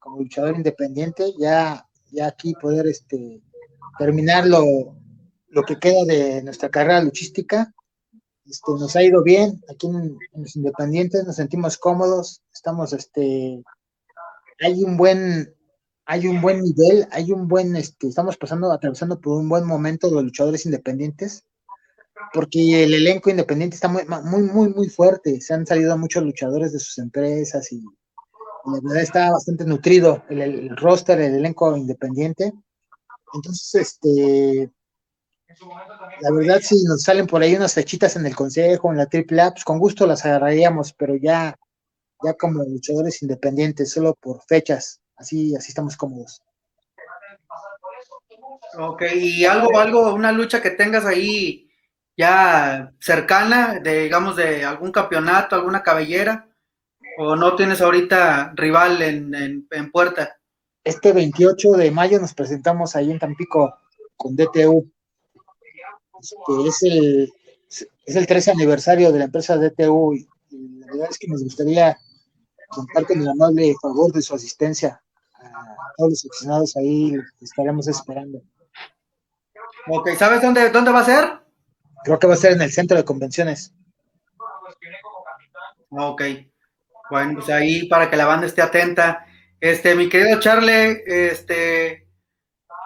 como luchador independiente, ya, ya aquí poder este terminar lo, que queda de nuestra carrera luchística. Este, nos ha ido bien aquí en, en, los independientes, nos sentimos cómodos, estamos este hay un buen hay un buen nivel, hay un buen, este, estamos pasando, atravesando por un buen momento los luchadores independientes, porque el elenco independiente está muy, muy, muy, muy fuerte. Se han salido muchos luchadores de sus empresas y, la verdad está bastante nutrido el, roster, el elenco independiente. Entonces, este, la verdad, si nos salen por ahí unas fechitas en el consejo, en la AAA, pues con gusto las agarraríamos, pero ya, ya como luchadores independientes, solo por fechas así, así estamos cómodos. Ok, y algo, algo, una lucha que tengas ahí ya cercana, de, digamos, de algún campeonato, alguna cabellera, o no tienes ahorita rival en, en, puerta? Este 28 de mayo nos presentamos ahí en Tampico con DTU. Este, es, el, es el 13 aniversario de la empresa DTU y, la verdad es que nos gustaría contar con el amable favor de su asistencia todos los aficionados ahí estaremos esperando. Ok, ¿sabes dónde, dónde va a ser? Creo que va a ser en el centro de convenciones. Ok, bueno, pues ahí para que la banda esté atenta. Este, mi querido Charlie, este,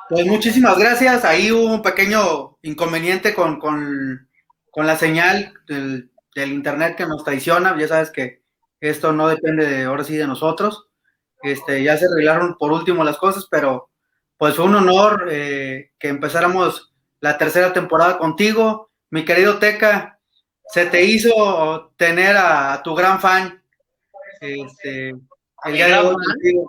pues muchísimas gracias. Ahí hubo un pequeño inconveniente con, con, con la señal del, del, internet que nos traiciona. Ya sabes que esto no depende de ahora sí de nosotros. Este, ya se arreglaron por último las cosas, pero pues fue un honor eh, que empezáramos la tercera temporada contigo. Mi querido Teca, se te hizo tener a, tu gran fan. Este, el día de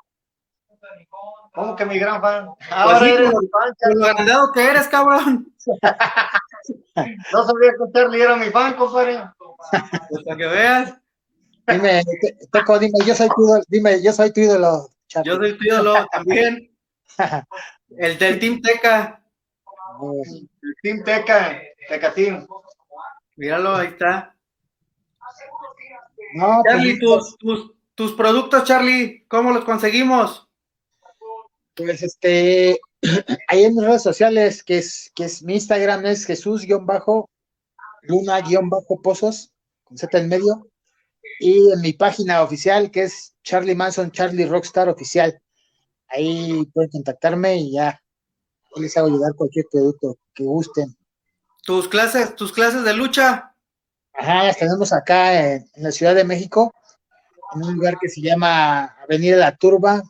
¿Cómo que mi gran fan? Pues Ahora eres fan, lo agrandado que eres, cabrón. *laughs* no sabía que Charlie era mi fan, compadre. Pues para que veas. Dime, Teco, dime, yo soy tu ídolo, dime, yo soy tu ídolo. Yo soy tu ídolo *laughs* también. El del Team Teca. El Team Teca, Teca Team. Míralo, ahí está. No, pues, Charlie, tus, tus, tus productos, Charlie, ¿cómo los conseguimos? Pues este, *clears throat* ahí en mis redes sociales, que es, que es mi Instagram es Jesús-Luna-Pozos, con Z en medio, y en mi página oficial, que es Charlie Manson, Charlie Rockstar Oficial. Ahí pueden contactarme y ya les hago llegar cualquier producto que gusten. Tus clases, tus clases de lucha. Ajá, las tenemos acá en, en la Ciudad de México, en un lugar que se llama Avenida La Turba,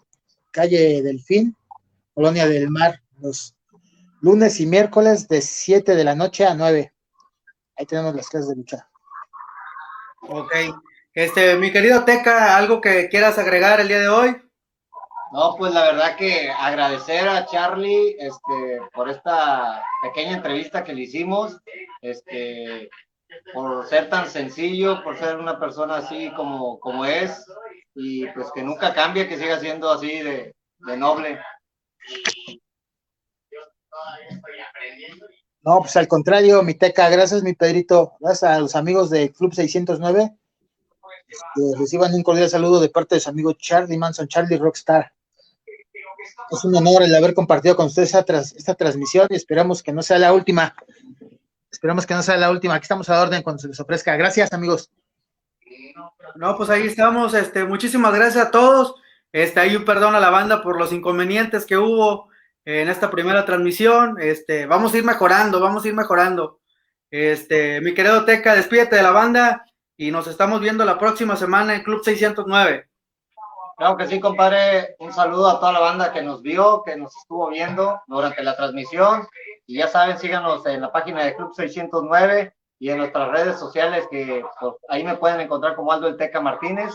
calle Delfín, Colonia del Mar, los lunes y miércoles de 7 de la noche a 9. Ahí tenemos las clases de lucha. Ok. Este, mi querido Teca, ¿algo que quieras agregar el día de hoy? No, pues la verdad que agradecer a Charlie este, por esta pequeña entrevista que le hicimos, este, por ser tan sencillo, por ser una persona así como, como es, y pues que nunca cambie, que siga siendo así de, de noble. No, pues al contrario, mi teca, gracias mi Pedrito, gracias a los amigos de Club 609. Este, reciban un cordial saludo de parte de su amigo Charlie Manson, Charlie Rockstar. Es un honor el haber compartido con ustedes esta, transmisión y esperamos que no sea la última. Esperamos que no sea la última. Aquí estamos a orden cuando se les ofrezca. Gracias, amigos. No, pues ahí estamos. Este, muchísimas gracias a todos. Este, ahí perdón a la banda por los inconvenientes que hubo en esta primera transmisión. Este, vamos a ir mejorando, vamos a ir mejorando. Este, mi querido Teca, despídete de la banda y nos estamos viendo la próxima semana en Club 609. Claro que sí, compadre. Un saludo a toda la banda que nos vio, que nos estuvo viendo durante la transmisión. Y ya saben, síganos en la página de Club 609 y en nuestras redes sociales, que pues, ahí me pueden encontrar como Aldo el Teca Martínez.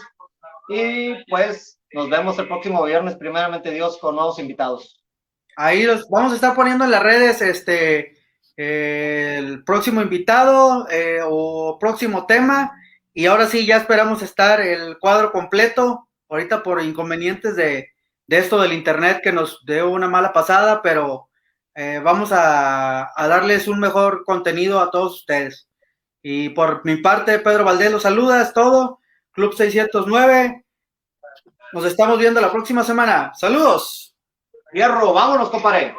Y pues nos vemos el próximo viernes, primeramente Dios, con nuevos invitados. Ahí los vamos a estar poniendo en las redes este eh, el próximo invitado eh, o próximo tema. Y ahora sí, ya esperamos estar el cuadro completo. Ahorita por inconvenientes de, de esto del internet que nos dio una mala pasada, pero eh, vamos a, a darles un mejor contenido a todos ustedes. Y por mi parte, Pedro Valdés los saluda, es todo. Club 609. Nos estamos viendo la próxima semana. Saludos. Fierro, vámonos, compadre.